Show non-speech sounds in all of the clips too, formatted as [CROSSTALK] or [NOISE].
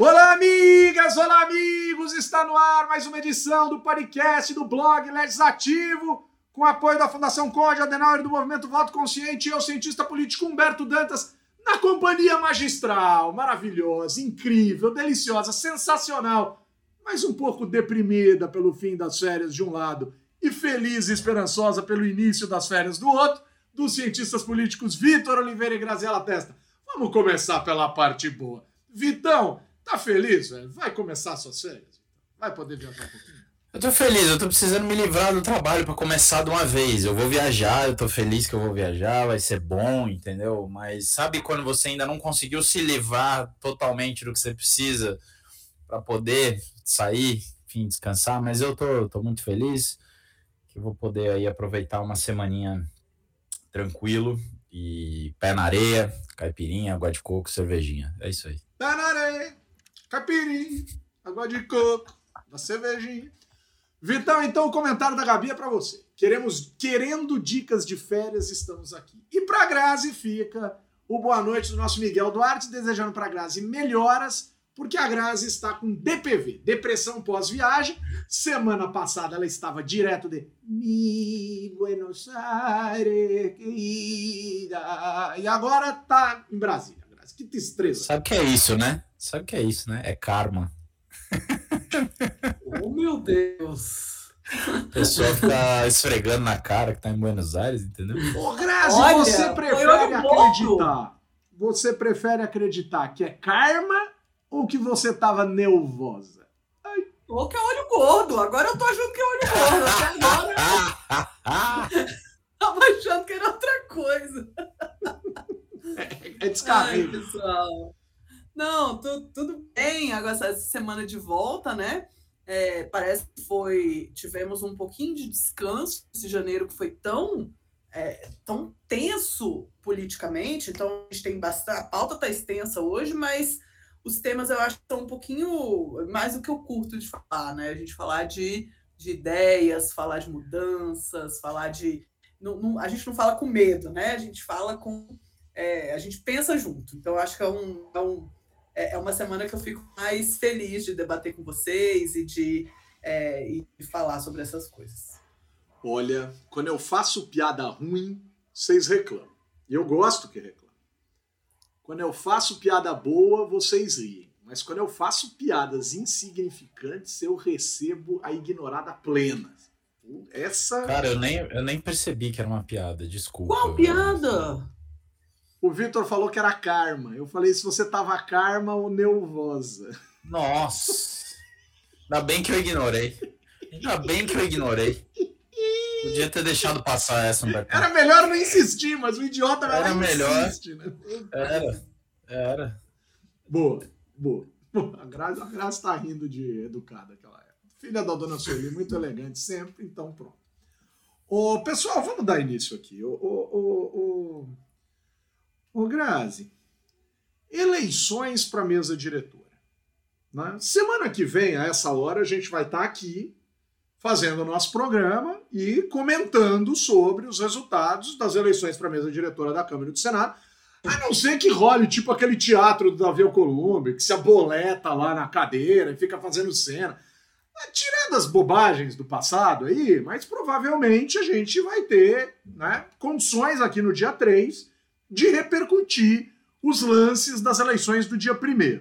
Olá, amigas, olá, amigos! Está no ar mais uma edição do podcast do blog Legislativo, com apoio da Fundação Conde Adenauer do Movimento Voto Consciente e eu, cientista político Humberto Dantas, na companhia magistral, maravilhosa, incrível, deliciosa, sensacional, mas um pouco deprimida pelo fim das férias de um lado e feliz e esperançosa pelo início das férias do outro, dos cientistas políticos Vitor Oliveira e Graziela Testa. Vamos começar pela parte boa. Vitão, Tá feliz, velho? Vai começar suas férias? Vai poder viajar um pouquinho? Eu tô feliz, eu tô precisando me livrar do trabalho para começar de uma vez. Eu vou viajar, eu tô feliz que eu vou viajar, vai ser bom, entendeu? Mas sabe quando você ainda não conseguiu se livrar totalmente do que você precisa para poder sair, enfim, descansar? Mas eu tô, tô muito feliz que eu vou poder aí aproveitar uma semaninha tranquilo e pé na areia, caipirinha, água de coco, cervejinha. É isso aí. Pé na areia caipirinha, água de coco, uma cervejinha. Vitão, então o comentário da Gabi é para você. Queremos, querendo dicas de férias, estamos aqui. E para Grazi fica o boa noite do nosso Miguel Duarte, desejando para Grazi melhoras, porque a Grazi está com DPV, depressão pós-viagem. Semana passada ela estava direto de Mi Buenos Aires, querida. E agora tá em Brasília. Grazi. Que tristeza. Sabe o que é isso, né? Sabe o que é isso, né? É karma. [LAUGHS] oh, meu Deus! A pessoa fica esfregando na cara que tá em Buenos Aires, entendeu? Ô, Grazi, Olha, você prefere acreditar? Você prefere acreditar que é karma ou que você tava nervosa? Ai. Ou que é olho gordo. Agora eu tô achando que é olho gordo. Até agora. [LAUGHS] tava achando que era outra coisa. É, é descarrego. Ai, pessoal. Não, tu, tudo bem. Agora essa semana de volta, né? É, parece que foi. Tivemos um pouquinho de descanso esse janeiro que foi tão, é, tão tenso politicamente. Então a gente tem bastante. A pauta está extensa hoje, mas os temas eu acho que estão um pouquinho mais do que eu curto de falar, né? A gente falar de, de ideias, falar de mudanças, falar de. Não, não, a gente não fala com medo, né? A gente fala com. É, a gente pensa junto. Então, acho que é um, é um é, é uma semana que eu fico mais feliz de debater com vocês e de, é, e de falar sobre essas coisas. Olha, quando eu faço piada ruim, vocês reclamam. E eu gosto que reclamem. Quando eu faço piada boa, vocês riem. Mas quando eu faço piadas insignificantes, eu recebo a ignorada plena. Essa. Cara, eu nem, eu nem percebi que era uma piada, desculpa. Qual piada? O Vitor falou que era karma. Eu falei se você tava karma ou nervosa. Nossa. Ainda bem que eu ignorei. Ainda bem que eu ignorei. Podia ter deixado passar essa no Era melhor não insistir, mas o idiota vai era melhor. Insiste, né? Era. Era. Boa, boa. A Graça, a Graça tá rindo de educada aquela época. Filha da dona Sueli, muito elegante sempre, então pronto. Ô, pessoal, vamos dar início aqui. Ô, ô, ô, Ô Grazi, eleições para mesa diretora. Né? Semana que vem, a essa hora, a gente vai estar tá aqui fazendo o nosso programa e comentando sobre os resultados das eleições para mesa diretora da Câmara e do Senado. A não ser que role tipo aquele teatro do Davi Alcolumbre, que se aboleta lá na cadeira e fica fazendo cena. Tirando as bobagens do passado aí, mas provavelmente a gente vai ter né, condições aqui no dia 3 de repercutir os lances das eleições do dia 1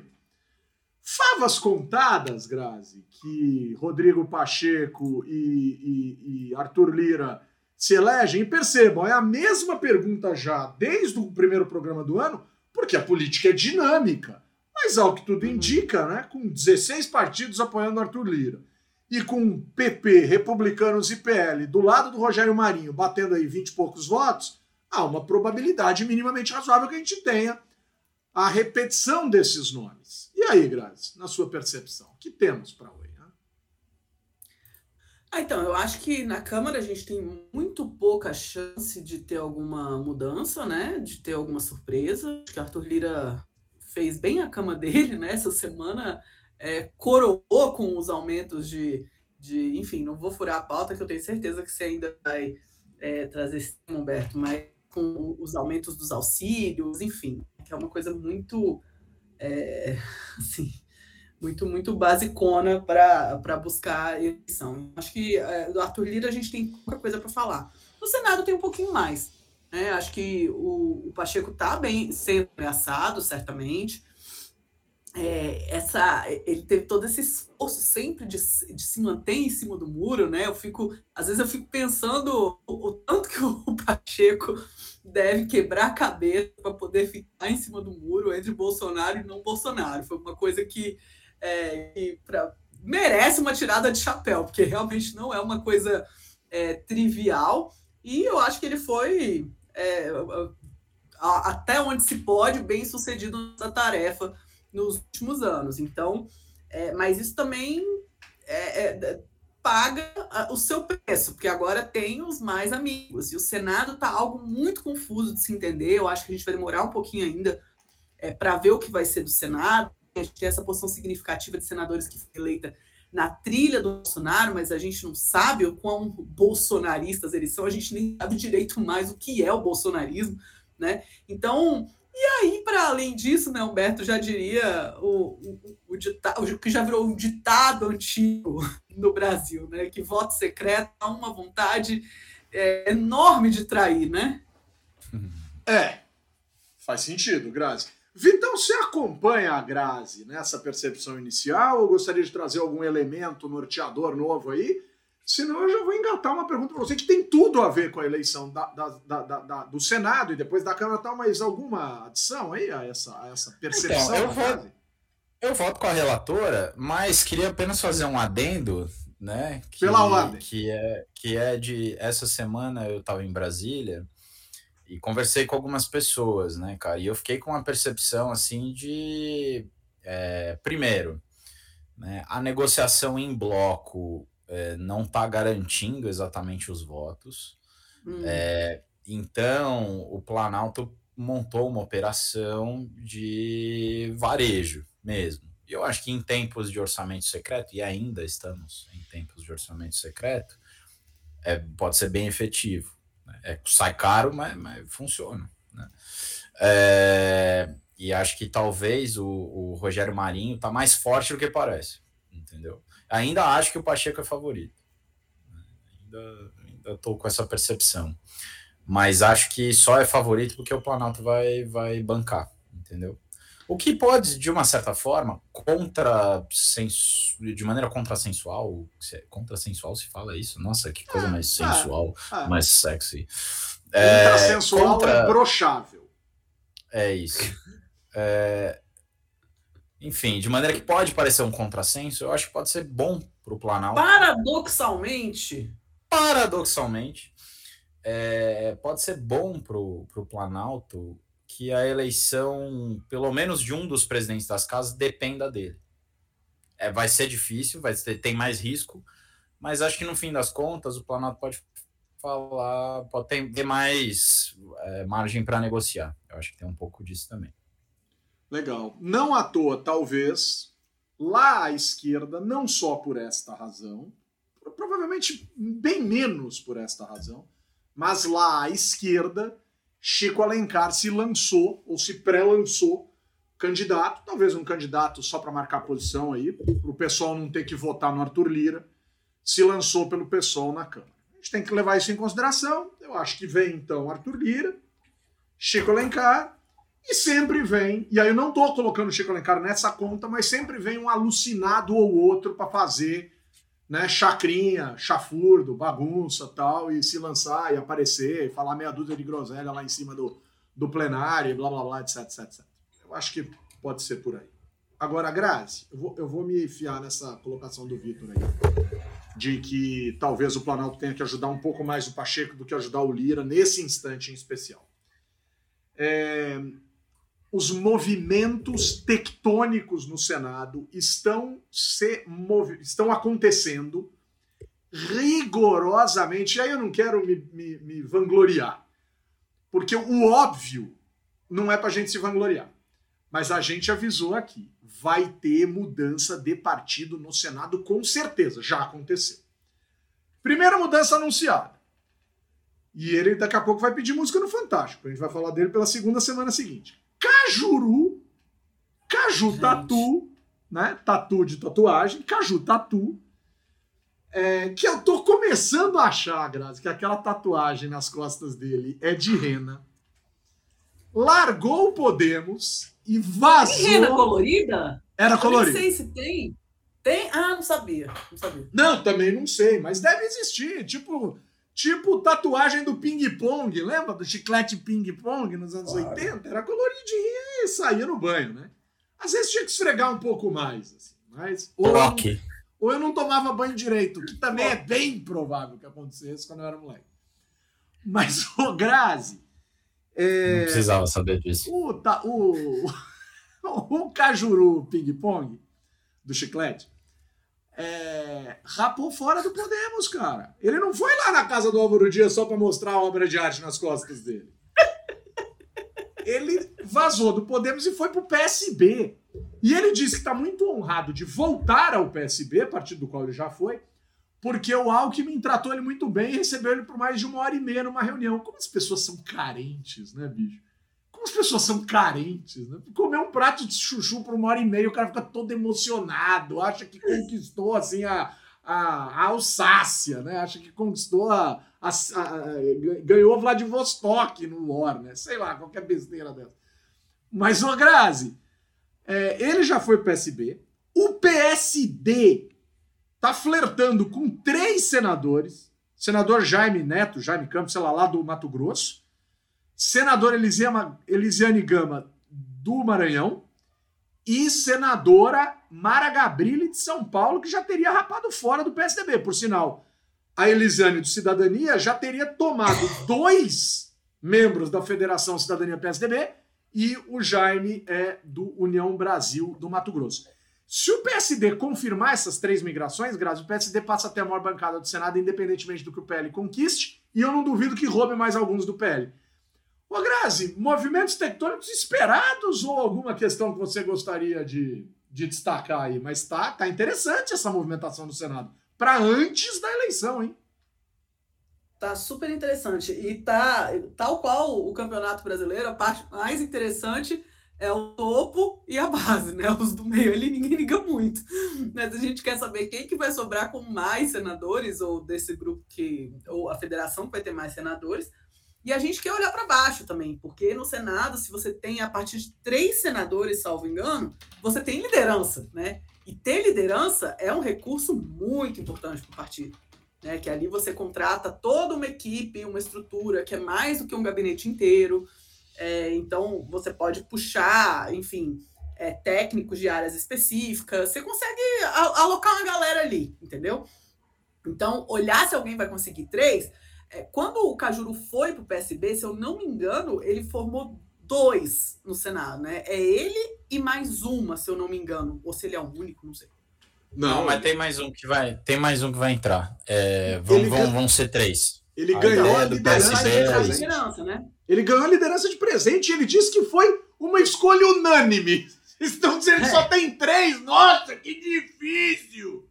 Favas contadas, Grazi, que Rodrigo Pacheco e, e, e, Arthur Lira se elegem, e percebam, é a mesma pergunta já desde o primeiro programa do ano, porque a política é dinâmica. Mas ao que tudo uhum. indica, né, com 16 partidos apoiando Arthur Lira e com PP, republicanos e PL do lado do Rogério Marinho batendo aí 20 e poucos votos, há uma probabilidade minimamente razoável que a gente tenha a repetição desses nomes. E aí, Grazi, na sua percepção, o que temos para hoje? Né? Ah, então, eu acho que na Câmara a gente tem muito pouca chance de ter alguma mudança, né? De ter alguma surpresa. Acho que Arthur Lira fez bem a cama dele, né? Essa semana é, coroou com os aumentos de, de. Enfim, não vou furar a pauta, que eu tenho certeza que você ainda vai é, trazer esse Humberto, mas com os aumentos dos auxílios, enfim, que é uma coisa muito, é, [LAUGHS] assim, muito, muito basicona para buscar eleição. Acho que é, do Arthur Lira a gente tem pouca coisa para falar. No Senado tem um pouquinho mais. Né? Acho que o, o Pacheco está bem sendo ameaçado, certamente. É, essa, ele teve todo esse esforço sempre de, de, se manter em cima do muro, né? Eu fico, às vezes eu fico pensando o, o tanto que [LAUGHS] o Pacheco deve quebrar a cabeça para poder ficar em cima do muro entre Bolsonaro e não Bolsonaro. Foi uma coisa que, é, que pra, merece uma tirada de chapéu, porque realmente não é uma coisa é, trivial. E eu acho que ele foi, é, até onde se pode, bem sucedido nessa tarefa nos últimos anos. Então, é, mas isso também é, é paga o seu preço, porque agora tem os mais amigos. E o Senado está algo muito confuso de se entender. Eu acho que a gente vai demorar um pouquinho ainda é, para ver o que vai ser do Senado. A gente tem essa posição significativa de senadores que foi eleita na trilha do Bolsonaro, mas a gente não sabe o quão bolsonaristas eles são, a gente nem sabe direito mais o que é o bolsonarismo, né? Então, e aí, para além disso, né, Humberto já diria o, o, o, ditado, o que já virou um ditado antigo no Brasil, né? Que voto secreto há uma vontade é, enorme de trair, né? É, faz sentido, Grazi. Vitão, você acompanha a Grazi nessa percepção inicial ou gostaria de trazer algum elemento norteador novo aí? Senão eu já vou engatar uma pergunta para você que tem tudo a ver com a eleição da, da, da, do Senado e depois da Câmara tal, mas alguma adição aí a essa, a essa percepção? Então, eu, voto, eu voto com a relatora, mas queria apenas fazer um adendo, né? Que, Pela ordem. Que é, que é de essa semana eu estava em Brasília e conversei com algumas pessoas, né, cara? E eu fiquei com uma percepção assim de. É, primeiro, né, a negociação em bloco é, não está garantindo exatamente os votos. Hum. É, então, o Planalto montou uma operação de varejo mesmo. E eu acho que em tempos de orçamento secreto, e ainda estamos em tempos de orçamento secreto, é, pode ser bem efetivo. Né? É, sai caro, mas, mas funciona. Né? É, e acho que talvez o, o Rogério Marinho está mais forte do que parece, entendeu? Ainda acho que o Pacheco é favorito. Ainda, ainda tô com essa percepção. Mas acho que só é favorito porque o Planalto vai, vai bancar, entendeu? O que pode, de uma certa forma, contra de maneira contrassensual, contrassensual se fala isso? Nossa, que coisa ah, mais sensual, ah, ah. mais sexy. Contrassensual é, contra... é brochável. É isso. É, enfim, de maneira que pode parecer um contrassenso, eu acho que pode ser bom para o Planalto. Paradoxalmente. Paradoxalmente, é, pode ser bom para o Planalto que a eleição, pelo menos de um dos presidentes das casas, dependa dele. É, vai ser difícil, vai ter, tem mais risco, mas acho que no fim das contas o Planalto pode falar, pode ter, ter mais é, margem para negociar. Eu acho que tem um pouco disso também. Legal. Não à toa, talvez, lá à esquerda, não só por esta razão, provavelmente bem menos por esta razão, mas lá à esquerda, Chico Alencar se lançou, ou se pré-lançou, candidato, talvez um candidato só para marcar posição aí, para o pessoal não ter que votar no Arthur Lira, se lançou pelo pessoal na Câmara. A gente tem que levar isso em consideração. Eu acho que vem então Arthur Lira, Chico Alencar, e sempre vem, e aí eu não estou colocando o Chico Alencar nessa conta, mas sempre vem um alucinado ou outro para fazer né, chacrinha, chafurdo, bagunça tal, e se lançar e aparecer, e falar meia dúzia de groselha lá em cima do, do plenário, blá blá blá, etc, etc, etc. Eu acho que pode ser por aí. Agora, Grazi, eu vou, eu vou me fiar nessa colocação do Vitor aí, de que talvez o Planalto tenha que ajudar um pouco mais o Pacheco do que ajudar o Lira nesse instante em especial. É, os movimentos tectônicos no Senado estão, se estão acontecendo rigorosamente. E aí eu não quero me, me, me vangloriar, porque o óbvio não é para a gente se vangloriar. Mas a gente avisou aqui: vai ter mudança de partido no Senado, com certeza, já aconteceu. Primeira mudança anunciada. E ele daqui a pouco vai pedir música no Fantástico. A gente vai falar dele pela segunda semana seguinte. Cajuru, Caju Tatu né? Tatu de tatuagem, Caju Tatu. É, que eu tô começando a achar, Grazi, que aquela tatuagem nas costas dele é de rena. Largou o Podemos e vazou. Tem rena colorida? Era colorida. Nem sei se tem. Tem? Ah, não sabia. Não sabia. Não, também não sei, mas deve existir. Tipo, tipo tatuagem do ping-pong. Lembra do chiclete ping-pong nos anos claro. 80? Era coloridinha e saía no banho, né? Às vezes tinha que esfregar um pouco mais. Assim, mas, ou, eu, ou eu não tomava banho direito, que também é bem provável que acontecesse quando eu era moleque. Mas, o Grazi. É, não precisava saber disso. O, o, [LAUGHS] o Cajuru ping-pong do chiclete é, rapou fora do Podemos, cara. Ele não foi lá na casa do Álvaro Dias só para mostrar a obra de arte nas costas dele. Ele vazou do Podemos e foi pro PSB. E ele disse que está muito honrado de voltar ao PSB, partido do qual ele já foi, porque o Alckmin tratou ele muito bem e recebeu ele por mais de uma hora e meia numa reunião. Como as pessoas são carentes, né, bicho? Como as pessoas são carentes, né? Comer um prato de chuchu por uma hora e meia, o cara fica todo emocionado, acha que conquistou, assim, a, a, a Alsácia, né? Acha que conquistou a, a, a, ganhou Vladivostok no War, né? Sei lá, qualquer besteira dessa. Mas, ô Grazi, é, ele já foi PSB, o PSD tá flertando com três senadores, senador Jaime Neto, Jaime Campos, sei lá, lá do Mato Grosso, senadora Elisiane Gama, do Maranhão, e senadora Mara Gabrilli, de São Paulo, que já teria rapado fora do PSDB. Por sinal, a Elisiane do Cidadania já teria tomado dois membros da Federação Cidadania PSDB e o Jaime é do União Brasil do Mato Grosso. Se o PSD confirmar essas três migrações, Grazi, o PSD passa até a maior bancada do Senado, independentemente do que o PL conquiste, e eu não duvido que roube mais alguns do PL. Ô, Grazi, movimentos tectônicos esperados ou alguma questão que você gostaria de, de destacar aí? Mas tá, tá interessante essa movimentação do Senado. Para antes da eleição, hein? Tá super interessante. E tá, tal qual o Campeonato Brasileiro, a parte mais interessante é o topo e a base, né? Os do meio ali ninguém liga muito. Mas a gente quer saber quem que vai sobrar com mais senadores, ou desse grupo que. ou a federação que vai ter mais senadores, e a gente quer olhar para baixo também, porque no Senado, se você tem a partir de três senadores, salvo engano, você tem liderança, né? E ter liderança é um recurso muito importante para o partido. Né? Que ali você contrata toda uma equipe, uma estrutura que é mais do que um gabinete inteiro. É, então, você pode puxar, enfim, é, técnicos de áreas específicas, você consegue alocar uma galera ali, entendeu? Então, olhar se alguém vai conseguir três quando o Cajuru foi para o PSB, se eu não me engano, ele formou dois no Senado, né? É ele e mais uma, se eu não me engano. Ou se ele é o único, não sei. Não, mas tem mais um que vai, tem mais um que vai entrar. É, vão, vão, vão ser três. Ele a ganhou a liderança de é presente. Né? Ele ganhou a liderança de presente e ele disse que foi uma escolha unânime. [LAUGHS] Estão dizendo que é. só tem três. Nossa, que difícil!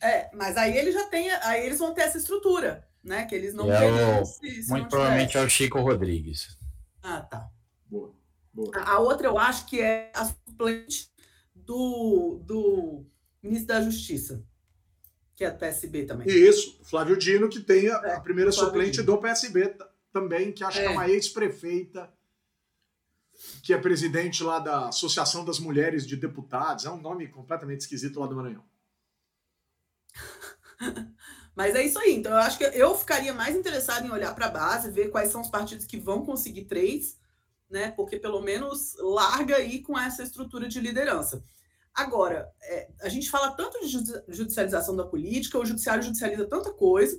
É, mas aí ele já tem, aí eles vão ter essa estrutura né? Que eles não é o, se, se Muito provavelmente é o Chico Rodrigues. Ah, tá. Boa. Boa. A, a outra eu acho que é a suplente do, do ministro da Justiça, que é do PSB também. Isso, Flávio Dino, que tem a, é, a primeira suplente Dino. do PSB também, que acho é. que é uma ex-prefeita, que é presidente lá da Associação das Mulheres de Deputados. É um nome completamente esquisito lá do Maranhão. [LAUGHS] Mas é isso aí. Então, eu acho que eu ficaria mais interessado em olhar para a base, ver quais são os partidos que vão conseguir três, né? Porque pelo menos larga aí com essa estrutura de liderança. Agora, é, a gente fala tanto de judicialização da política, o judiciário judicializa tanta coisa,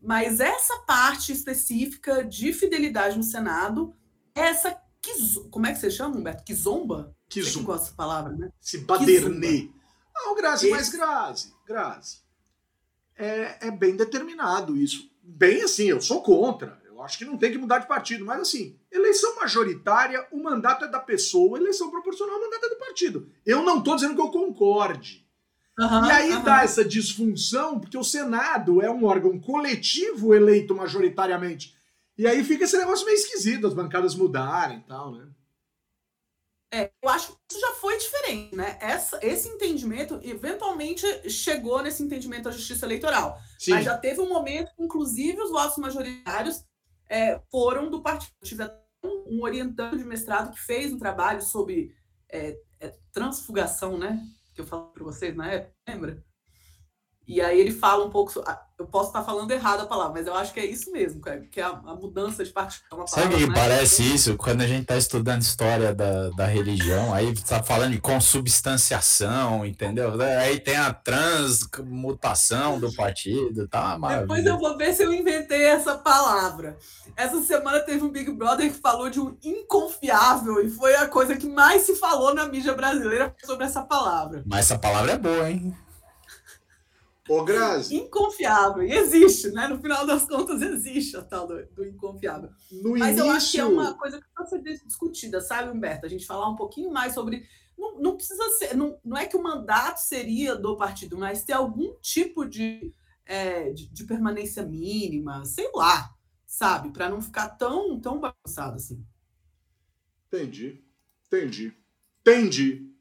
mas essa parte específica de fidelidade no Senado, essa que, como é que você chama, Humberto? Que zomba? Que zomba. Que gosta dessa palavra, né? Se badernê. Não, Grazi, Esse... mas Grazi, Grazi é, é bem determinado isso. Bem assim, eu sou contra. Eu acho que não tem que mudar de partido. Mas assim, eleição majoritária, o mandato é da pessoa, eleição proporcional, o mandato é do partido. Eu não estou dizendo que eu concorde. Uhum, e aí uhum. dá essa disfunção, porque o Senado é um órgão coletivo eleito majoritariamente. E aí fica esse negócio meio esquisito, as bancadas mudarem e tal, né? É, eu acho que isso já foi diferente, né? Essa, esse entendimento, eventualmente, chegou nesse entendimento da justiça eleitoral. Sim. Mas já teve um momento, inclusive, os votos majoritários é, foram do partido. Eu tive um, um orientante de mestrado que fez um trabalho sobre é, é, transfugação, né? Que eu falei para vocês na época, lembra? E aí ele fala um pouco. Eu posso estar falando errado a palavra, mas eu acho que é isso mesmo, que é a, a mudança de partido. É Sabe que parece isso? Quando a gente está estudando história da, da religião, aí está falando de consubstanciação, entendeu? Aí tem a transmutação do partido, tá? Maravilha. Depois eu vou ver se eu inventei essa palavra. Essa semana teve um Big Brother que falou de um inconfiável, e foi a coisa que mais se falou na mídia brasileira sobre essa palavra. Mas essa palavra é boa, hein? Ô, Grazi. Inconfiável. E existe, né? No final das contas, existe a tal do, do inconfiável. No Mas início... eu acho que é uma coisa que precisa ser discutida, sabe, Humberto? A gente falar um pouquinho mais sobre. Não, não precisa ser. Não, não é que o mandato seria do partido, mas ter algum tipo de, é, de, de, permanência mínima, sei lá, sabe? Para não ficar tão, tão bagunçado assim. Entendi. Entendi. Entendi.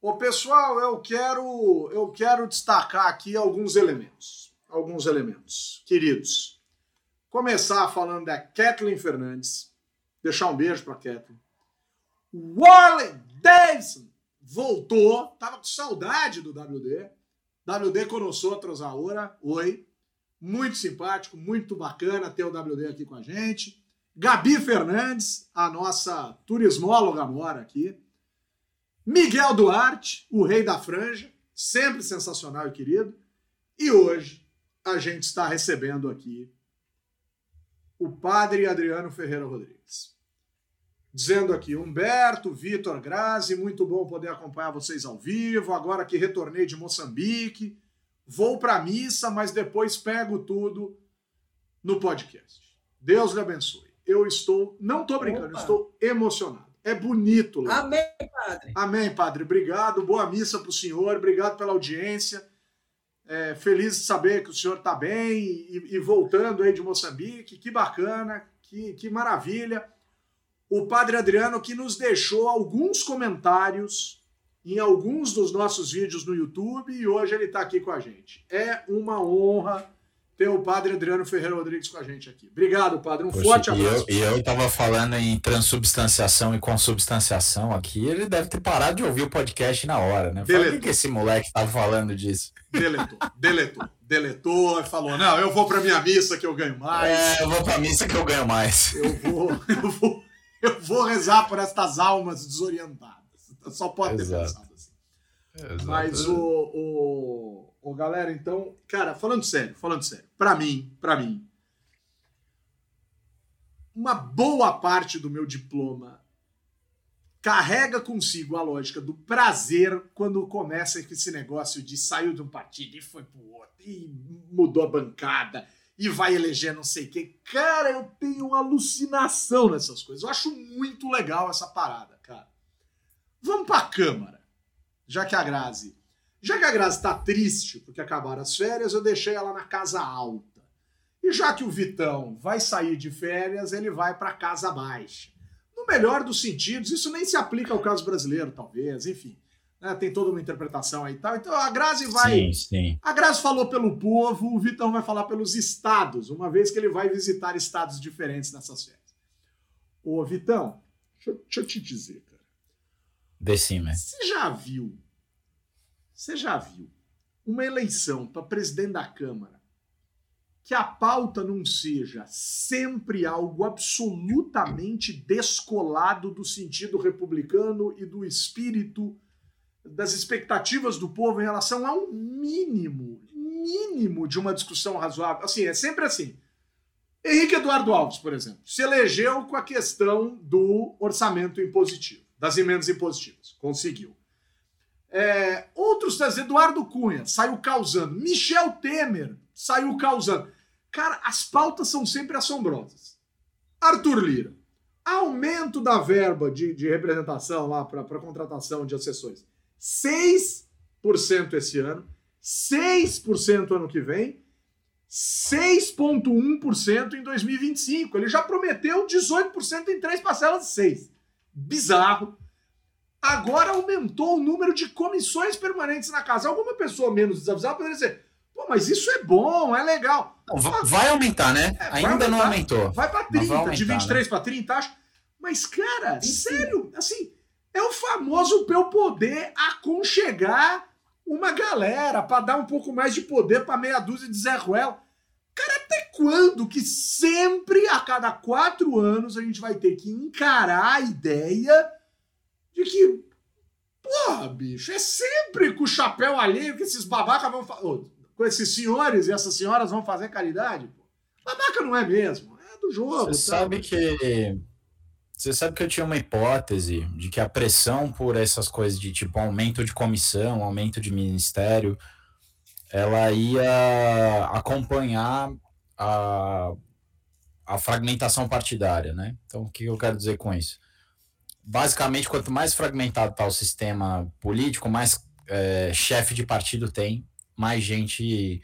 Ô, pessoal, eu quero, eu quero destacar aqui alguns elementos. Alguns elementos. Queridos, começar falando da Kathleen Fernandes. Deixar um beijo pra Kathleen. Wally Davidson voltou. Tava com saudade do WD. WD com outros. Oi. Muito simpático, muito bacana ter o WD aqui com a gente. Gabi Fernandes, a nossa turismóloga mora aqui. Miguel Duarte, o rei da franja, sempre sensacional e querido. E hoje a gente está recebendo aqui o padre Adriano Ferreira Rodrigues. Dizendo aqui, Humberto, Vitor Grazi, muito bom poder acompanhar vocês ao vivo. Agora que retornei de Moçambique, vou para a missa, mas depois pego tudo no podcast. Deus lhe abençoe. Eu estou, não estou brincando, estou emocionado. É bonito. Lá. Amém, Padre. Amém, Padre. Obrigado. Boa missa para o senhor. Obrigado pela audiência. É, feliz de saber que o senhor está bem e, e, voltando aí de Moçambique. Que bacana, que, que maravilha. O Padre Adriano que nos deixou alguns comentários em alguns dos nossos vídeos no YouTube e hoje ele está aqui com a gente. É uma honra ter o padre Adriano Ferreira Rodrigues com a gente aqui. Obrigado, padre. Um Poxa, forte abraço. E eu estava falando em transubstanciação e consubstanciação aqui, ele deve ter parado de ouvir o podcast na hora, né? Por que, que esse moleque estava falando disso? Deletou, deletou, deletou, falou: não, eu vou para minha missa que eu ganho mais. É, eu vou para missa que eu ganho mais. Eu vou, [LAUGHS] eu vou, eu vou rezar por estas almas desorientadas. Só pode Exato. ter pensado assim. Exato. Mas o, o Ô, galera, então, cara, falando sério, falando sério, para mim, para mim, uma boa parte do meu diploma carrega consigo a lógica do prazer quando começa esse negócio de saiu de um partido e foi pro outro, e mudou a bancada, e vai eleger não sei quem. Cara, eu tenho alucinação nessas coisas. Eu acho muito legal essa parada, cara. Vamos pra Câmara, já que a Grazi já que a Grazi está triste porque acabaram as férias, eu deixei ela na casa alta. E já que o Vitão vai sair de férias, ele vai para casa baixa. No melhor dos sentidos, isso nem se aplica ao caso brasileiro, talvez, enfim. Né, tem toda uma interpretação aí e tal. Então a Grazi vai. Sim, sim. A Grazi falou pelo povo, o Vitão vai falar pelos estados, uma vez que ele vai visitar estados diferentes nessas férias. Ô, Vitão, deixa, deixa eu te dizer, cara. Decima. Você já viu você já viu uma eleição para presidente da Câmara que a pauta não seja sempre algo absolutamente descolado do sentido republicano e do espírito das expectativas do povo em relação ao mínimo, mínimo de uma discussão razoável. Assim, é sempre assim. Henrique Eduardo Alves, por exemplo, se elegeu com a questão do orçamento impositivo, das emendas impositivas. Conseguiu. É, outros, Eduardo Cunha saiu causando. Michel Temer saiu causando. Cara, as pautas são sempre assombrosas. Arthur Lira. Aumento da verba de, de representação lá para contratação de assessores. 6% esse ano, 6% ano que vem, 6,1% em 2025. Ele já prometeu 18% em três parcelas de 6. Bizarro. Agora aumentou o número de comissões permanentes na casa. Alguma pessoa menos desavisada poderia dizer, pô, mas isso é bom, é legal. Não, vai aumentar, né? É, Ainda aumentar, não aumentou. Vai para 30, aumentar, de 23 né? para 30, acho. Mas, cara, Sim. sério, assim, é o famoso pra eu poder aconchegar uma galera, para dar um pouco mais de poder para meia dúzia de Zé Ruel. Cara, até quando que sempre, a cada quatro anos, a gente vai ter que encarar a ideia de que, porra, bicho, é sempre com o chapéu alheio que esses babacas vão fazer. Com esses senhores e essas senhoras vão fazer caridade? Pô. Babaca não é mesmo, é do jogo. Você tá? sabe que você sabe que eu tinha uma hipótese de que a pressão por essas coisas de tipo aumento de comissão, aumento de ministério, ela ia acompanhar a, a fragmentação partidária, né? Então, o que eu quero dizer com isso? Basicamente, quanto mais fragmentado está o sistema político, mais é, chefe de partido tem, mais gente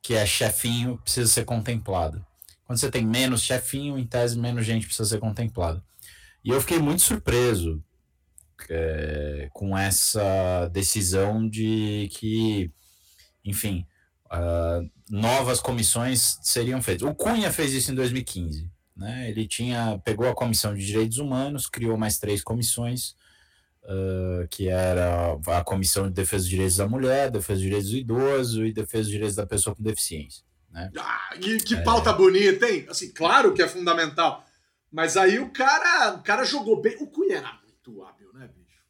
que é chefinho precisa ser contemplado. Quando você tem menos chefinho, em tese, menos gente precisa ser contemplada. E eu fiquei muito surpreso é, com essa decisão de que, enfim, uh, novas comissões seriam feitas. O Cunha fez isso em 2015. Né? Ele tinha pegou a comissão de direitos humanos, criou mais três comissões, uh, que era a comissão de defesa dos direitos da mulher, defesa dos direitos do idoso e defesa dos direitos da pessoa com deficiência. Né? Ah, que, que pauta é... bonita, hein? Assim, claro que é fundamental. Mas aí o cara, o cara jogou bem. O Cunha era muito hábil, né, bicho?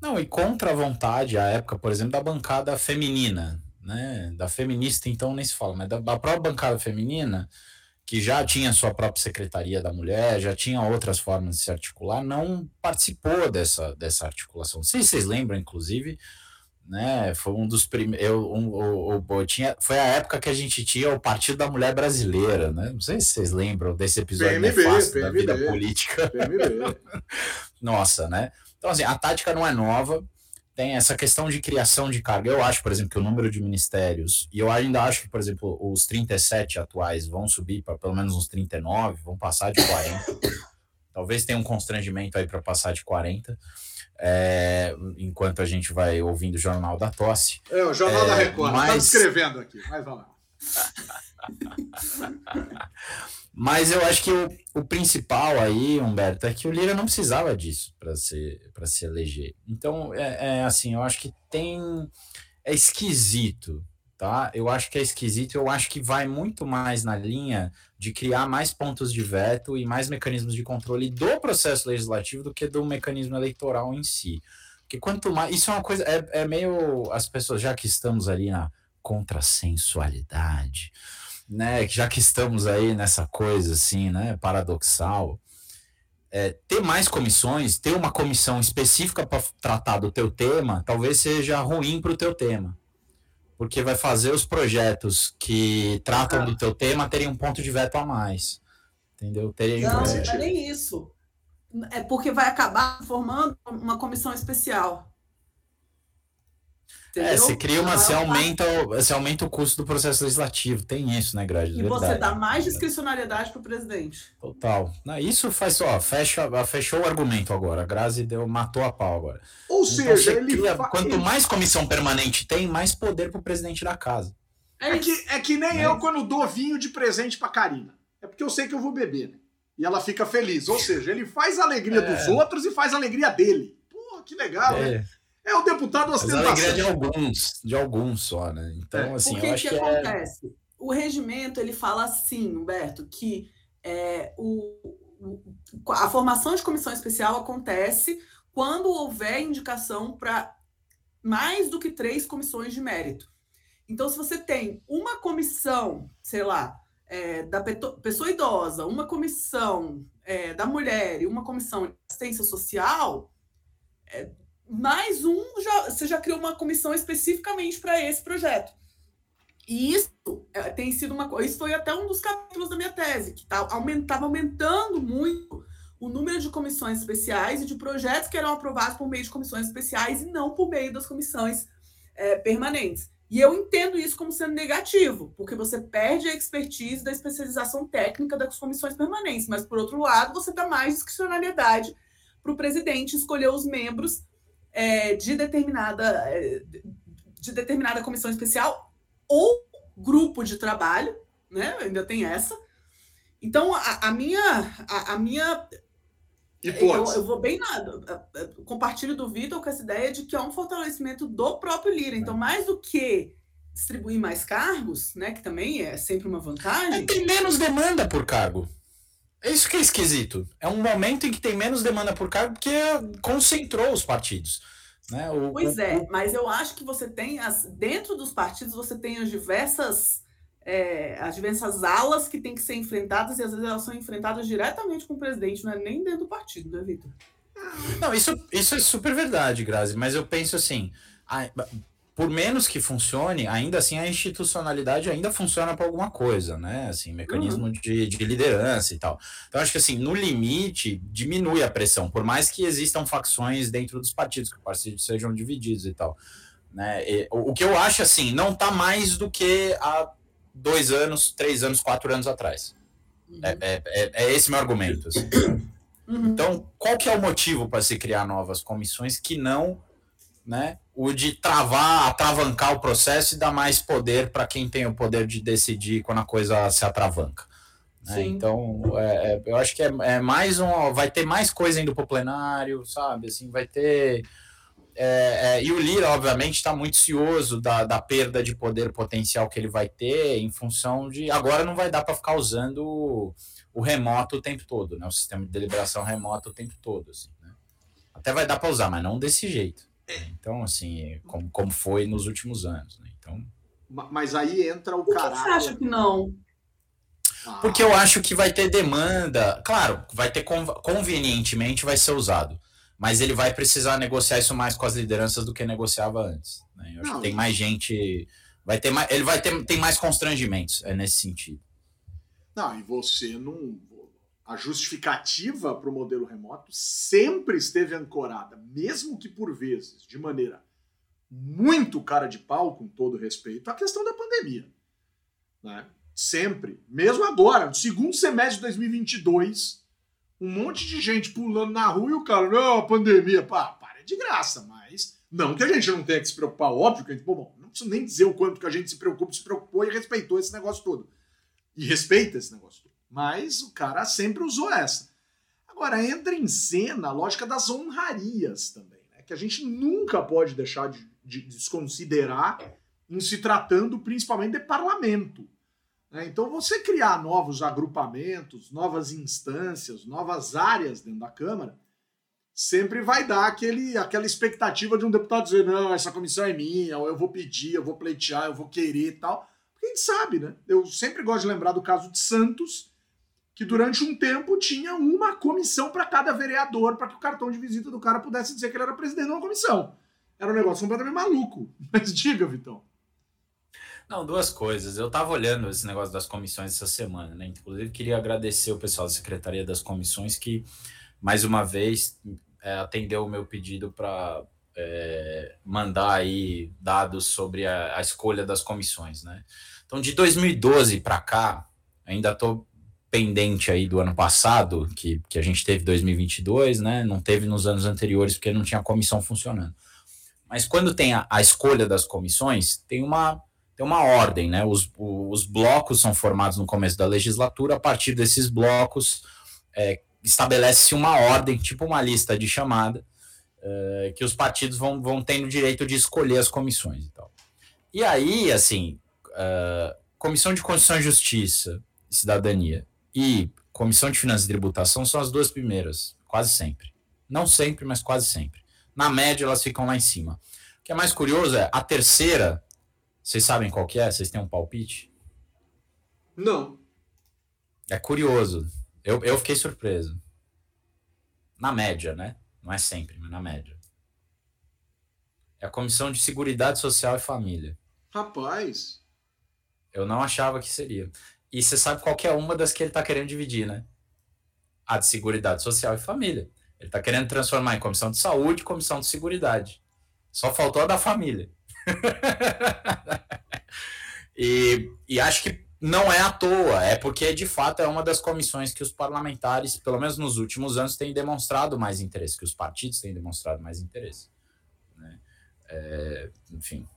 Não, e contra a vontade, a época, por exemplo, da bancada feminina, né? Da feminista, então nem se fala, mas da, da própria bancada feminina, que já tinha sua própria secretaria da mulher, já tinha outras formas de se articular, não participou dessa, dessa articulação. Não sei se vocês lembram, inclusive, né? Foi um dos primeiros. Eu, um, tinha, foi a época que a gente tinha o Partido da Mulher Brasileira, né? Não sei se vocês lembram desse episódio PMB, nefasto PMB, da vida política. [LAUGHS] Nossa, né? Então, assim, a tática não é nova. Tem essa questão de criação de carga. Eu acho, por exemplo, que o número de ministérios, e eu ainda acho que, por exemplo, os 37 atuais vão subir para pelo menos uns 39, vão passar de 40. [COUGHS] Talvez tenha um constrangimento aí para passar de 40 é, enquanto a gente vai ouvindo o Jornal da Tosse. É, o Jornal é, da Record, tá mas... está escrevendo aqui, mas vai lá. [LAUGHS] mas eu acho que o, o, principal aí, Humberto, é que o Lira não precisava disso para se, se eleger. Então, é, é assim, eu acho que tem. É esquisito tá? Eu acho que é esquisito, eu acho que vai muito mais na linha de criar mais pontos de veto e mais mecanismos de controle do processo legislativo do que do mecanismo eleitoral em si. Porque quanto mais. Isso é uma coisa. É, é meio. As pessoas, já que estamos ali na contrassensualidade, né? Já que estamos aí nessa coisa assim, né? Paradoxal. É, ter mais comissões, ter uma comissão específica para tratar do teu tema, talvez seja ruim para o teu tema porque vai fazer os projetos que tratam do teu tema terem um ponto de veto a mais. Entendeu? Terem não, não é nem isso. É porque vai acabar formando uma comissão especial. É, Entendeu? É, você cria uma. Você aumenta, você aumenta o custo do processo legislativo. Tem isso, né, Grade? E você dá mais discricionariedade para o presidente. Total. Isso faz só, fecha, fechou o argumento agora. A Grazi deu, matou a pau agora. Ou então, seja, ele cria, fa... quanto mais comissão permanente tem, mais poder para o presidente da casa. É que, é que nem é. eu quando dou vinho de presente para Karina. É porque eu sei que eu vou beber, né? E ela fica feliz. Ou seja, ele faz a alegria é. dos outros e faz a alegria dele. Pô, que legal, né? é. né? É o deputado ostentação. Mas a alegria de alguns, de alguns só, né? Então, é. assim, Porque eu acho que, que é acontece? É... O regimento, ele fala assim, Humberto, que é, o, o, a formação de comissão especial acontece quando houver indicação para mais do que três comissões de mérito. Então, se você tem uma comissão, sei lá, é, da pessoa idosa, uma comissão é, da mulher e uma comissão de assistência social, é, mais um, já, você já criou uma comissão especificamente para esse projeto. E isso é, tem sido uma coisa. Isso foi até um dos capítulos da minha tese, que estava tá, aumentava aumentando muito o número de comissões especiais e de projetos que eram aprovados por meio de comissões especiais e não por meio das comissões é, permanentes. E eu entendo isso como sendo negativo, porque você perde a expertise da especialização técnica das comissões permanentes, mas, por outro lado, você dá mais discricionariedade para o presidente escolher os membros é, de determinada é, de determinada comissão especial ou grupo de trabalho, né? Ainda tem essa. Então a, a minha a, a minha eu, eu, vou bem nada. Compartilho do Vitor com essa ideia de que é um fortalecimento do próprio Lira. Então, mais do que distribuir mais cargos, né? Que também é sempre uma vantagem. É, tem menos demanda por cargo. É isso que é esquisito. É um momento em que tem menos demanda por cargo porque concentrou os partidos. Né? O, pois é, o... mas eu acho que você tem, as, dentro dos partidos, você tem as diversas, é, as diversas alas que têm que ser enfrentadas e às vezes elas são enfrentadas diretamente com o presidente, não é nem dentro do partido, né, Vitor? Não, isso, isso é super verdade, Grazi, mas eu penso assim, por menos que funcione, ainda assim a institucionalidade ainda funciona para alguma coisa, né? Assim, mecanismo uhum. de, de liderança e tal. Então, acho que assim, no limite, diminui a pressão, por mais que existam facções dentro dos partidos, que os partidos sejam divididos e tal. Né? E, o, o, que eu acho, assim, não está mais do que há dois anos, três anos, quatro anos atrás. Uhum. É, é, é, é, esse meu argumento. Assim. Uhum. Então, qual que é o motivo para se criar novas comissões que não né? O de travar, atravancar o processo e dar mais poder para quem tem o poder de decidir quando a coisa se atravanca. Né? Então, é, é, eu acho que é, é, mais um. Vai ter mais coisa indo para o plenário, sabe? Assim, vai ter. É, é, e o Lira, obviamente, está muito cioso da, da perda de poder potencial que ele vai ter em função de. Agora não vai dar para ficar usando o, o, remoto o tempo todo, né? O sistema de deliberação remoto o tempo todo. Assim, né? Até vai dar para usar, mas não desse jeito. É. Então, assim, como, como foi nos últimos anos. Né? Então, Mas aí entra o cara. Por que você acha que não? Ah. Porque eu acho que vai ter demanda. Claro, vai ter convenientemente vai ser usado. Mas ele vai precisar negociar isso mais com as lideranças do que negociava antes. Né? Eu acho não, que tem mais gente. Vai ter mais, ele vai ter tem mais constrangimentos é nesse sentido. Não, e você não a justificativa para o modelo remoto sempre esteve ancorada, mesmo que por vezes de maneira muito cara de pau, com todo respeito, à questão da pandemia. Né? Sempre. Mesmo agora, no segundo semestre de 2022, um monte de gente pulando na rua e o cara, não, a pandemia, pá, para de graça, mas não que a gente não tenha que se preocupar, óbvio que a gente, bom, não preciso nem dizer o quanto que a gente se preocupa, se preocupou e respeitou esse negócio todo. E respeita esse negócio todo. Mas o cara sempre usou essa. Agora, entra em cena a lógica das honrarias também, né? que a gente nunca pode deixar de, de desconsiderar em se tratando principalmente de parlamento. Né? Então, você criar novos agrupamentos, novas instâncias, novas áreas dentro da Câmara, sempre vai dar aquele, aquela expectativa de um deputado dizer: não, essa comissão é minha, ou eu vou pedir, eu vou pleitear, eu vou querer e tal. Gente sabe, né? Eu sempre gosto de lembrar do caso de Santos, que durante um tempo tinha uma comissão para cada vereador, para que o cartão de visita do cara pudesse dizer que ele era presidente de uma comissão. Era um negócio completamente maluco. [LAUGHS] Mas diga, Vitão. Não, duas coisas. Eu estava olhando esse negócio das comissões essa semana, né? Inclusive, queria agradecer o pessoal da Secretaria das Comissões que, mais uma vez, é, atendeu o meu pedido para é, mandar aí dados sobre a, a, escolha das comissões, né? Então, de 2012 para cá, ainda estou pendente aí do ano passado, que, que a gente teve 2022, né? Não teve nos anos anteriores porque não tinha comissão funcionando. Mas quando tem a, a escolha das comissões, tem uma, tem uma ordem, né? Os, os blocos são formados no começo da legislatura, a partir desses blocos é, estabelece-se uma ordem, tipo uma lista de chamada, é, que os partidos vão, vão tendo direito de escolher as comissões e tal. E aí, assim, uh, Comissão de Constituição e Justiça Cidadania e Comissão de Finanças e Tributação são as duas primeiras, quase sempre. Não sempre, mas quase sempre. Na média, elas ficam lá em cima. O que é mais curioso é a terceira. Vocês sabem qual que é? Vocês têm um palpite? Não. É curioso. Eu, eu fiquei surpreso. Na média, né? Não é sempre, mas na média. É a Comissão de Seguridade Social e Família. Rapaz. Eu não achava que seria. E você sabe qual é uma das que ele está querendo dividir, né? A de Seguridade Social e Família. Ele está querendo transformar em comissão de saúde e comissão de seguridade. Só faltou a da família. [LAUGHS] e, e acho que não é à toa, é porque de fato é uma das comissões que os parlamentares, pelo menos nos últimos anos, têm demonstrado mais interesse, que os partidos têm demonstrado mais interesse. Né? É, enfim.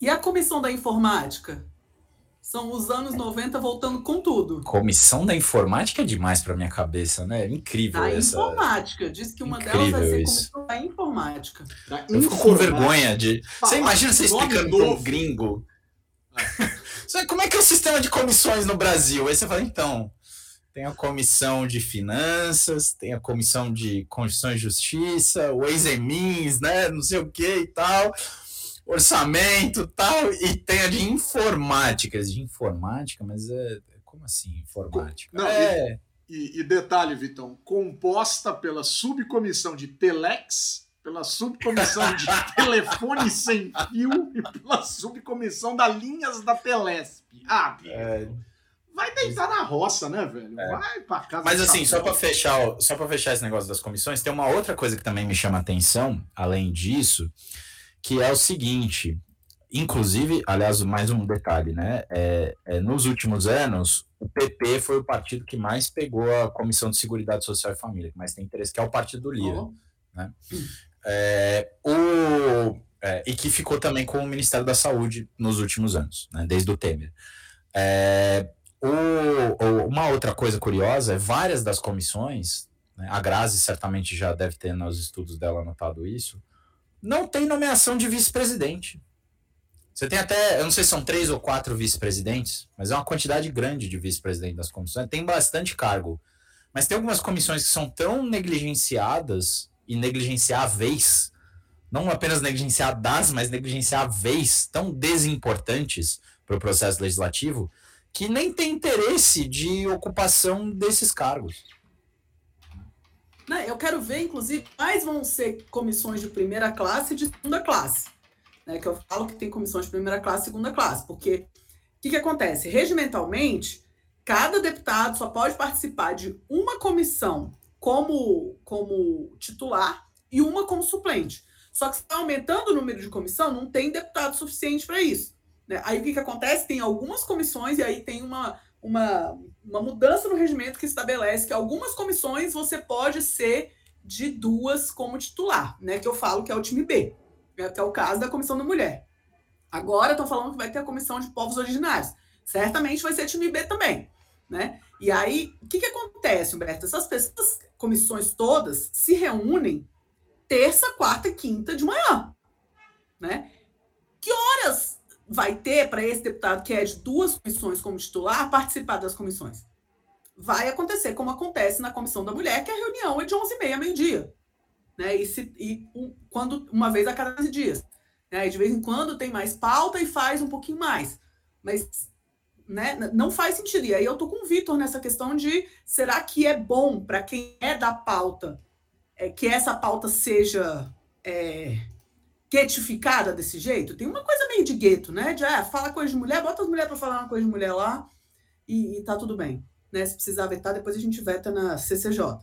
E a comissão da informática? São os anos 90 voltando com tudo. Comissão da informática é demais para minha cabeça, né? É incrível da essa. informática. Diz que uma delas vai ser comissão da informática. Da eu fico com vergonha de. Você imagina você explicando para um gringo. Como é que é o sistema de comissões no Brasil? Aí você fala, então, tem a comissão de finanças, tem a comissão de Constituição e Justiça, o ex né? Não sei o que e tal orçamento tal, e tem a de informática. De informática, mas é. Como assim, informática? Não, é... E, e, detalhe, Vitão, composta pela subcomissão de Telex, pela subcomissão de [LAUGHS] telefone sem fio e pela subcomissão da linhas da Telesp. Ah, é... vai deitar na roça, né, velho? É. Vai pra casa. Mas assim, só para fechar, só para fechar esse negócio das comissões, tem uma outra coisa que também me chama atenção, além disso, que é o seguinte. Inclusive, aliás, mais um detalhe, né? É, é, nos últimos anos, o PP foi o partido que mais pegou a Comissão de Seguridade Social e Família, que mais tem interesse, que é o partido do Lira. Né? É, o, é, e que ficou também com o Ministério da Saúde nos últimos anos, né? desde o Temer. É, o, uma outra coisa curiosa é várias das comissões, né? a Grazi certamente já deve ter nos estudos dela anotado isso, não tem nomeação de vice-presidente. Você tem até, eu não sei se são três ou quatro vice-presidentes, mas é uma quantidade grande de vice-presidente das comissões. Tem bastante cargo. Mas tem algumas comissões que são tão negligenciadas e negligenciáveis, não apenas negligenciadas, mas negligenciáveis, tão desimportantes para o processo legislativo, que nem tem interesse de ocupação desses cargos. Né? Eu quero ver, inclusive, quais vão ser comissões de primeira classe e de segunda classe. Né? Que eu falo que tem comissões de primeira classe e segunda classe, porque o que, que acontece? Regimentalmente, cada deputado só pode participar de uma comissão como, como titular e uma como suplente. Só que está aumentando o número de comissão, não tem deputado suficiente para isso. Né? Aí o que, que acontece? Tem algumas comissões e aí tem uma, uma, uma mudança no regimento que estabelece que algumas comissões você pode ser de duas como titular, né? Que eu falo que é o time B, né, que é o caso da comissão da mulher. Agora estão falando que vai ter a comissão de povos originários. Certamente vai ser time B também, né? E aí, o que, que acontece, Humberto? Essas pessoas, comissões todas, se reúnem terça, quarta e quinta de manhã, né? Que horas vai ter para esse deputado que é de duas comissões como titular participar das comissões. Vai acontecer como acontece na comissão da mulher, que a reunião é de 11h30 meio-dia. Né? E, se, e um, quando, uma vez a cada 15 dias. Né? E de vez em quando tem mais pauta e faz um pouquinho mais. Mas né, não faz sentido. E aí eu tô com o Vitor nessa questão de será que é bom para quem é da pauta é, que essa pauta seja é, guetificada desse jeito, tem uma coisa meio de gueto, né? De ah, fala coisa de mulher, bota as mulheres para falar uma coisa de mulher lá e, e tá tudo bem. Né? Se precisar vetar, depois a gente veta na CCJ.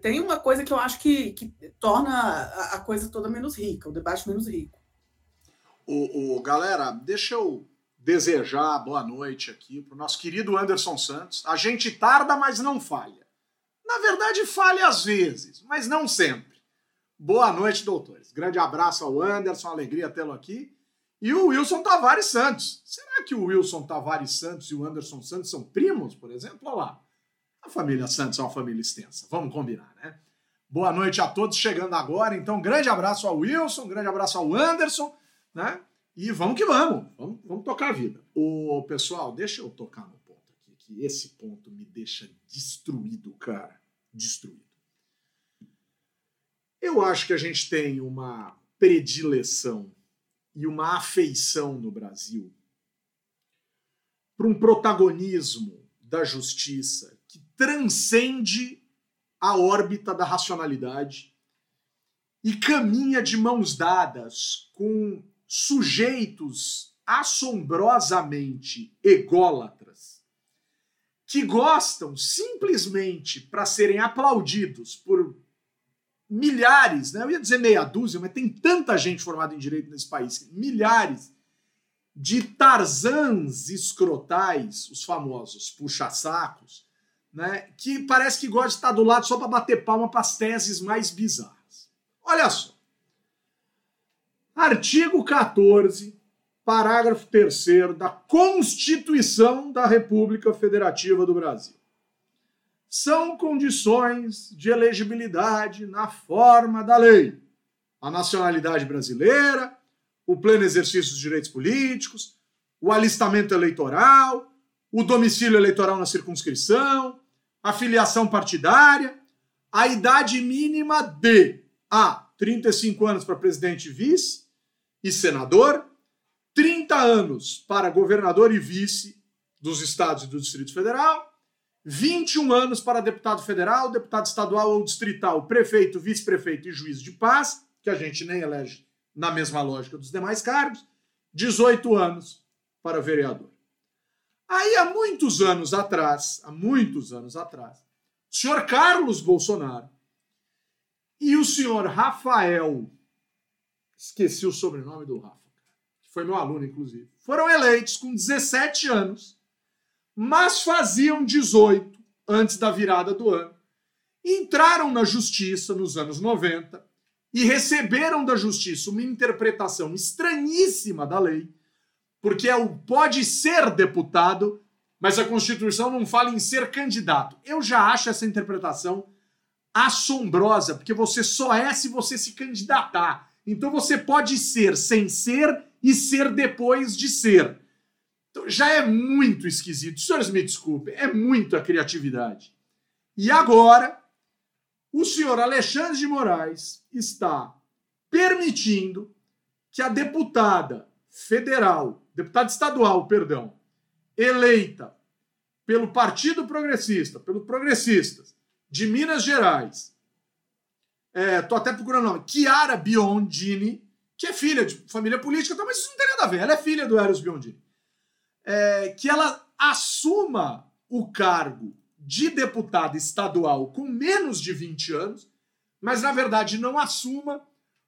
Tem uma coisa que eu acho que, que torna a, a coisa toda menos rica, o debate menos rico. O, o, galera, deixa eu desejar boa noite aqui para o nosso querido Anderson Santos. A gente tarda, mas não falha. Na verdade, falha às vezes, mas não sempre. Boa noite, doutores. Grande abraço ao Anderson, alegria tê-lo aqui. E o Wilson Tavares Santos. Será que o Wilson Tavares Santos e o Anderson Santos são primos, por exemplo? Olha lá. A família Santos é uma família extensa. Vamos combinar, né? Boa noite a todos chegando agora. Então, grande abraço ao Wilson, grande abraço ao Anderson, né? E vamos que vamos. Vamos, vamos tocar a vida. O pessoal, deixa eu tocar no ponto aqui, que esse ponto me deixa destruído, cara. Destruído. Eu acho que a gente tem uma predileção e uma afeição no Brasil para um protagonismo da justiça que transcende a órbita da racionalidade e caminha de mãos dadas com sujeitos assombrosamente ególatras que gostam simplesmente para serem aplaudidos por milhares, né? eu ia dizer meia dúzia, mas tem tanta gente formada em direito nesse país, milhares, de tarzãs escrotais, os famosos puxa-sacos, né, que parece que gosta de estar do lado só para bater palma para as teses mais bizarras. Olha só. Artigo 14, parágrafo 3 da Constituição da República Federativa do Brasil. São condições de elegibilidade na forma da lei. A nacionalidade brasileira, o pleno exercício dos direitos políticos, o alistamento eleitoral, o domicílio eleitoral na circunscrição, a filiação partidária, a idade mínima de A. 35 anos para presidente e vice e senador, 30 anos para governador e vice dos estados e do Distrito Federal, 21 anos para deputado federal, deputado estadual ou distrital, prefeito, vice-prefeito e juiz de paz, que a gente nem elege na mesma lógica dos demais cargos, 18 anos para vereador. Aí, há muitos anos atrás, há muitos anos atrás, o senhor Carlos Bolsonaro e o senhor Rafael, esqueci o sobrenome do Rafa, que foi meu aluno, inclusive, foram eleitos com 17 anos, mas faziam 18 antes da virada do ano. Entraram na justiça nos anos 90 e receberam da justiça uma interpretação estranhíssima da lei, porque é o pode ser deputado, mas a Constituição não fala em ser candidato. Eu já acho essa interpretação assombrosa, porque você só é se você se candidatar. Então você pode ser sem ser e ser depois de ser. Já é muito esquisito. Senhores, me desculpem, é muita criatividade. E agora, o senhor Alexandre de Moraes está permitindo que a deputada federal, deputada estadual, perdão, eleita pelo Partido Progressista, pelos progressistas de Minas Gerais, é, tô até procurando o nome, Chiara Biondini, que é filha de família política, mas isso não tem nada a ver, ela é filha do Eros Biondini, é, que ela assuma o cargo de deputado estadual com menos de 20 anos, mas na verdade não assuma,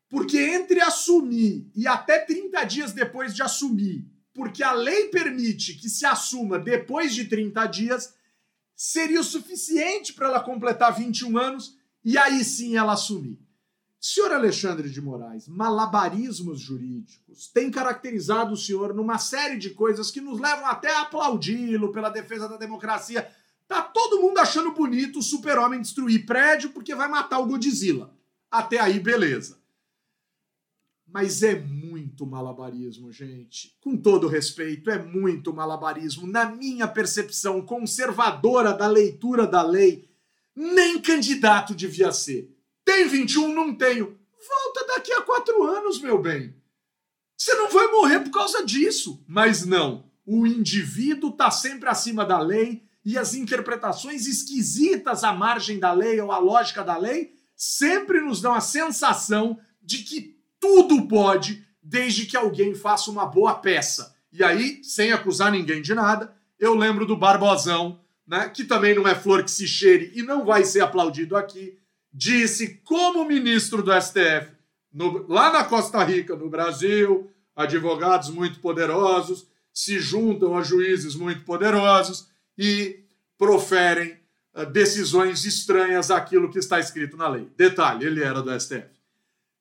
porque entre assumir e até 30 dias depois de assumir, porque a lei permite que se assuma depois de 30 dias, seria o suficiente para ela completar 21 anos e aí sim ela assumir. Senhor Alexandre de Moraes, malabarismos jurídicos têm caracterizado o senhor numa série de coisas que nos levam até a aplaudi-lo pela defesa da democracia. Tá todo mundo achando bonito o super-homem destruir prédio porque vai matar o Godzilla. Até aí, beleza. Mas é muito malabarismo, gente. Com todo respeito, é muito malabarismo. Na minha percepção conservadora da leitura da lei, nem candidato devia ser. Tem 21? Não tenho. Volta daqui a quatro anos, meu bem. Você não vai morrer por causa disso. Mas não. O indivíduo está sempre acima da lei e as interpretações esquisitas à margem da lei ou à lógica da lei sempre nos dão a sensação de que tudo pode desde que alguém faça uma boa peça. E aí, sem acusar ninguém de nada, eu lembro do Barbosão, né, que também não é flor que se cheire e não vai ser aplaudido aqui, disse como ministro do STF, no, lá na Costa Rica, no Brasil, advogados muito poderosos se juntam a juízes muito poderosos e proferem uh, decisões estranhas àquilo que está escrito na lei. Detalhe, ele era do STF.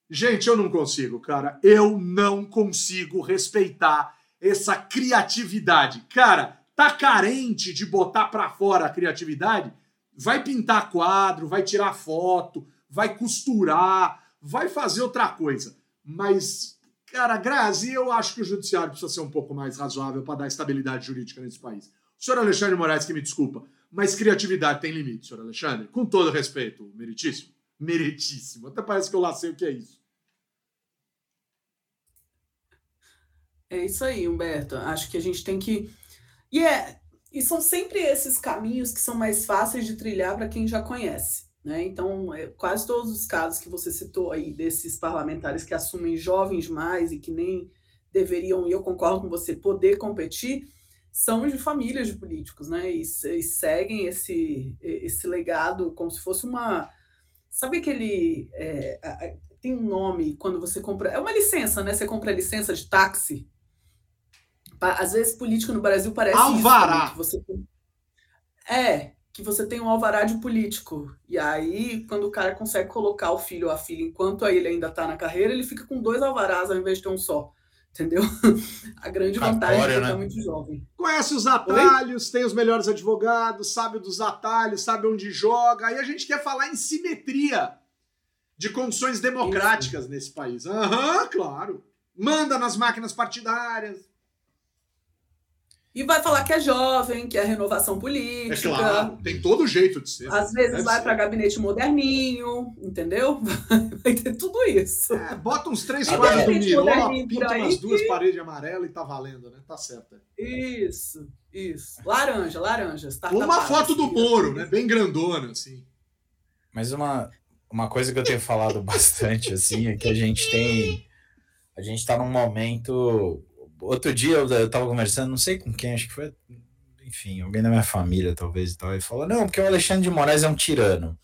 Gente, eu não consigo, cara. Eu não consigo respeitar essa criatividade. Cara, tá carente de botar para fora a criatividade? Vai pintar quadro, vai tirar foto, vai costurar, vai fazer outra coisa. Mas, cara, Grazi, eu acho que o judiciário precisa ser um pouco mais razoável para dar estabilidade jurídica nesse país. O senhor Alexandre Moraes, que me desculpa, mas criatividade tem limite, senhor Alexandre. Com todo respeito, meritíssimo. Meritíssimo. Até parece que eu lá sei o que é isso. É isso aí, Humberto. Acho que a gente tem que. E, é... e são sempre esses caminhos que são mais fáceis de trilhar para quem já conhece. Né? Então, é, quase todos os casos que você citou aí, desses parlamentares que assumem jovens mais e que nem deveriam, e eu concordo com você, poder competir, são de famílias de políticos, né? E, e, seguem esse, esse legado como se fosse uma. Sabe aquele. É, tem um nome quando você compra. É uma licença, né? Você compra a licença de táxi. Às vezes político no Brasil parece alvará. Isso, você. É, que você tem um alvará de político. E aí, quando o cara consegue colocar o filho ou a filha enquanto ele ainda está na carreira, ele fica com dois alvarás ao invés de ter um só. Entendeu? [LAUGHS] A grande vantagem é que né? tá muito jovem. Conhece os atalhos, Oi? tem os melhores advogados, sabe dos atalhos, sabe onde joga. Aí a gente quer falar em simetria de condições democráticas Isso. nesse país. Aham, uhum, claro. Manda nas máquinas partidárias. E vai falar que é jovem, que é renovação política. É claro, tem todo jeito de ser. Às vezes vai para gabinete moderninho, entendeu? [LAUGHS] Vai ter tudo isso. É, bota uns três quadros do Miró, pinta umas duas paredes amarelas e tá valendo, né? Tá certo. Isso, isso. Laranja, laranja. Uma foto do Moro, né? Bem grandona, assim. Mas uma, uma coisa que eu tenho falado [LAUGHS] bastante, assim, é que a gente tem. A gente tá num momento. Outro dia eu, tava conversando, não sei com quem, acho que foi. Enfim, alguém da minha família, talvez e tal, e falou: não, porque o Alexandre de Moraes é um tirano.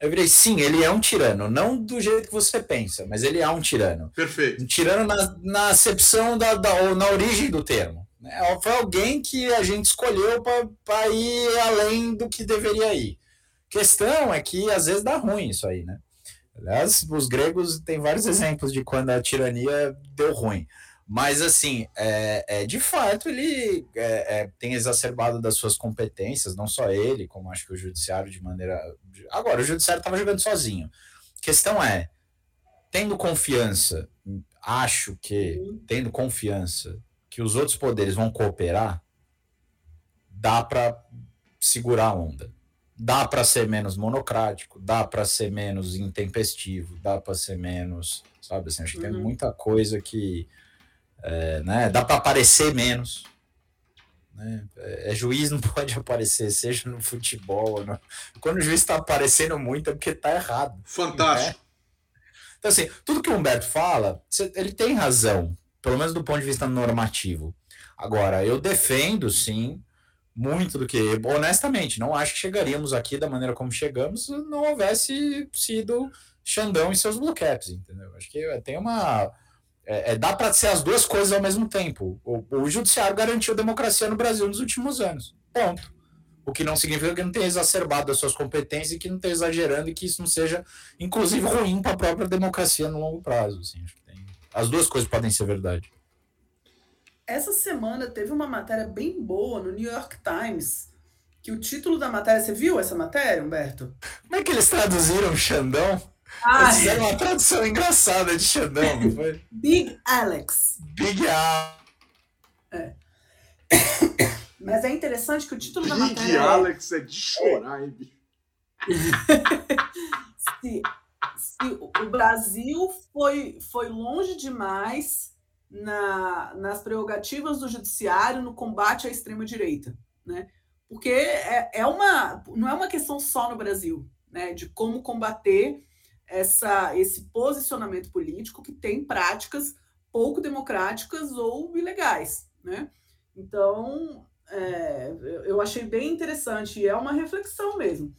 Eu virei, sim, ele é um tirano, não do jeito que você pensa, mas ele é um tirano. Perfeito. Um tirano na, na acepção da, da na origem do termo. Né? Foi alguém que a gente escolheu para ir além do que deveria ir. Questão é que às vezes dá ruim isso aí, né? Aliás, os gregos têm vários exemplos de quando a tirania deu ruim. Mas, assim, é, é de fato, ele é, é, tem exacerbado das suas competências, não só ele, como acho que o judiciário de maneira. Agora, o judiciário estava jogando sozinho. questão é, tendo confiança, acho que, tendo confiança que os outros poderes vão cooperar, dá para segurar a onda dá para ser menos monocrático, dá para ser menos intempestivo, dá para ser menos, sabe assim, acho que uhum. tem muita coisa que, é, né, dá para aparecer menos, né, é, é, juiz não [LAUGHS] pode aparecer, seja no futebol, no... quando o juiz está aparecendo muito é porque está errado. Fantástico. Né? Então assim, tudo que o Humberto fala, ele tem razão, pelo menos do ponto de vista normativo. Agora, eu defendo, sim, muito do que, honestamente, não acho que chegaríamos aqui da maneira como chegamos se não houvesse sido Xandão e seus blue caps, entendeu? Acho que tem uma. É, é dá para ser as duas coisas ao mesmo tempo. O, o judiciário garantiu democracia no Brasil nos últimos anos. Ponto. O que não significa que não tenha exacerbado as suas competências e que não tenha exagerando e que isso não seja, inclusive, ruim para a própria democracia no longo prazo. Assim. Tem... As duas coisas podem ser verdade. Essa semana teve uma matéria bem boa no New York Times, que o título da matéria, você viu essa matéria, Humberto? Como é que eles traduziram Xandão? Ah, Eles fizeram uma tradução engraçada de Xandão, não foi? Big Alex. Big Alex. É. [COUGHS] Mas é interessante que o título Big da matéria. Big Alex é... é de chorar, hein, [LAUGHS] se, se o Brasil foi, foi longe demais na, nas prerrogativas do judiciário no combate à extrema-direita, né? Porque é, é uma, não é uma questão só no Brasil, né? De como combater essa, esse posicionamento político que tem práticas pouco democráticas ou ilegais, né? Então, é, eu achei bem interessante e é uma reflexão mesmo.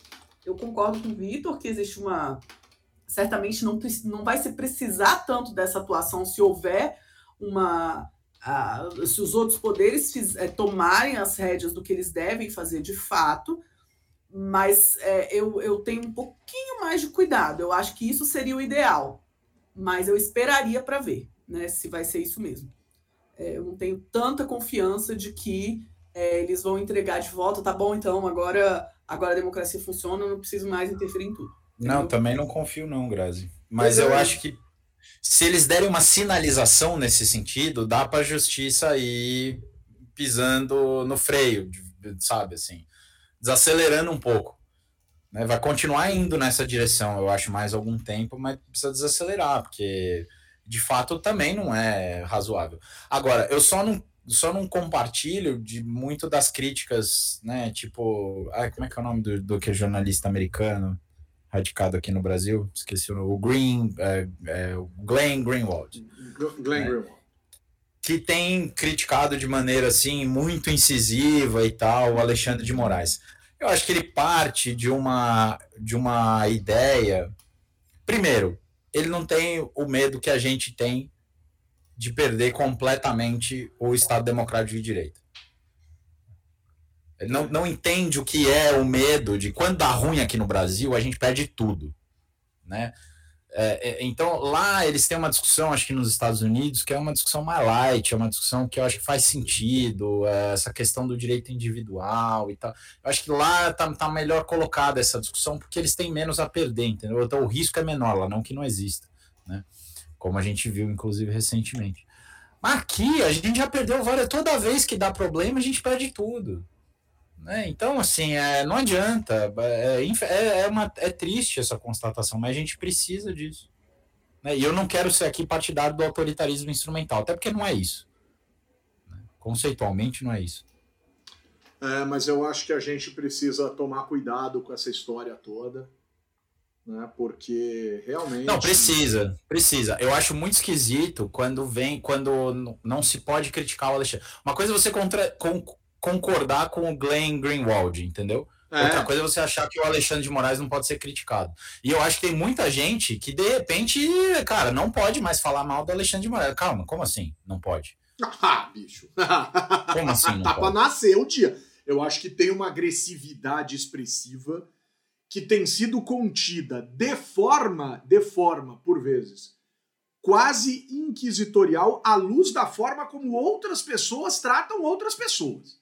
Eu concordo com o Vitor que existe uma. Certamente não, não vai se precisar tanto dessa atuação se houver uma. se os outros poderes fiz, é, tomarem as rédeas do que eles devem fazer de fato, mas é, eu, eu tenho um pouquinho mais de cuidado. Eu acho que isso seria o ideal, mas eu esperaria para ver né, se vai ser isso mesmo. É, eu não tenho tanta confiança de que é, eles vão entregar de volta, tá bom, então agora, agora a democracia funciona, eu não preciso mais interferir em tudo. Entendeu? Não, também não confio, não, Grazi. Mas eu acho que se eles derem uma sinalização nesse sentido, dá para a justiça ir pisando no freio, sabe assim, desacelerando um pouco. Né? Vai continuar indo nessa direção, eu acho, mais algum tempo, mas precisa desacelerar, porque de fato também não é razoável. Agora, eu só não, só não compartilho de muito das críticas, né? Tipo, ah, como é que é o nome do, do que é jornalista americano? radicado aqui no Brasil, esqueci o o Green, é, é, Glenn Greenwald. Glenn né? Greenwald. Que tem criticado de maneira assim muito incisiva e tal o Alexandre de Moraes. Eu acho que ele parte de uma de uma ideia. Primeiro, ele não tem o medo que a gente tem de perder completamente o Estado Democrático de Direito. Ele não, não entende o que é o medo de quando dá ruim aqui no Brasil, a gente perde tudo. Né? É, é, então, lá eles têm uma discussão, acho que nos Estados Unidos, que é uma discussão mais light, é uma discussão que eu acho que faz sentido, é, essa questão do direito individual e tal. Eu acho que lá tá, tá melhor colocada essa discussão, porque eles têm menos a perder, entendeu? Então o risco é menor lá, não que não exista, né? Como a gente viu, inclusive, recentemente. Aqui a gente já perdeu várias. Toda vez que dá problema, a gente perde tudo. Né? Então, assim, é, não adianta. É, é, é, uma, é triste essa constatação, mas a gente precisa disso. Né? E eu não quero ser aqui partidário do autoritarismo instrumental, até porque não é isso. Né? Conceitualmente, não é isso. É, mas eu acho que a gente precisa tomar cuidado com essa história toda. Né? Porque realmente. Não, precisa, precisa. Eu acho muito esquisito quando vem, quando não se pode criticar o Alexandre. Uma coisa é você contra, concordar com o Glenn Greenwald, entendeu? É. Outra coisa é você achar que o Alexandre de Moraes não pode ser criticado. E eu acho que tem muita gente que, de repente, cara, não pode mais falar mal do Alexandre de Moraes. Calma, como assim? Não pode. [LAUGHS] Ah, bicho. Como assim? Não tá pra nascer o dia. Eu acho que tem uma agressividade expressiva que tem sido contida de forma, de forma, por vezes, quase inquisitorial à luz da forma como outras pessoas tratam outras pessoas.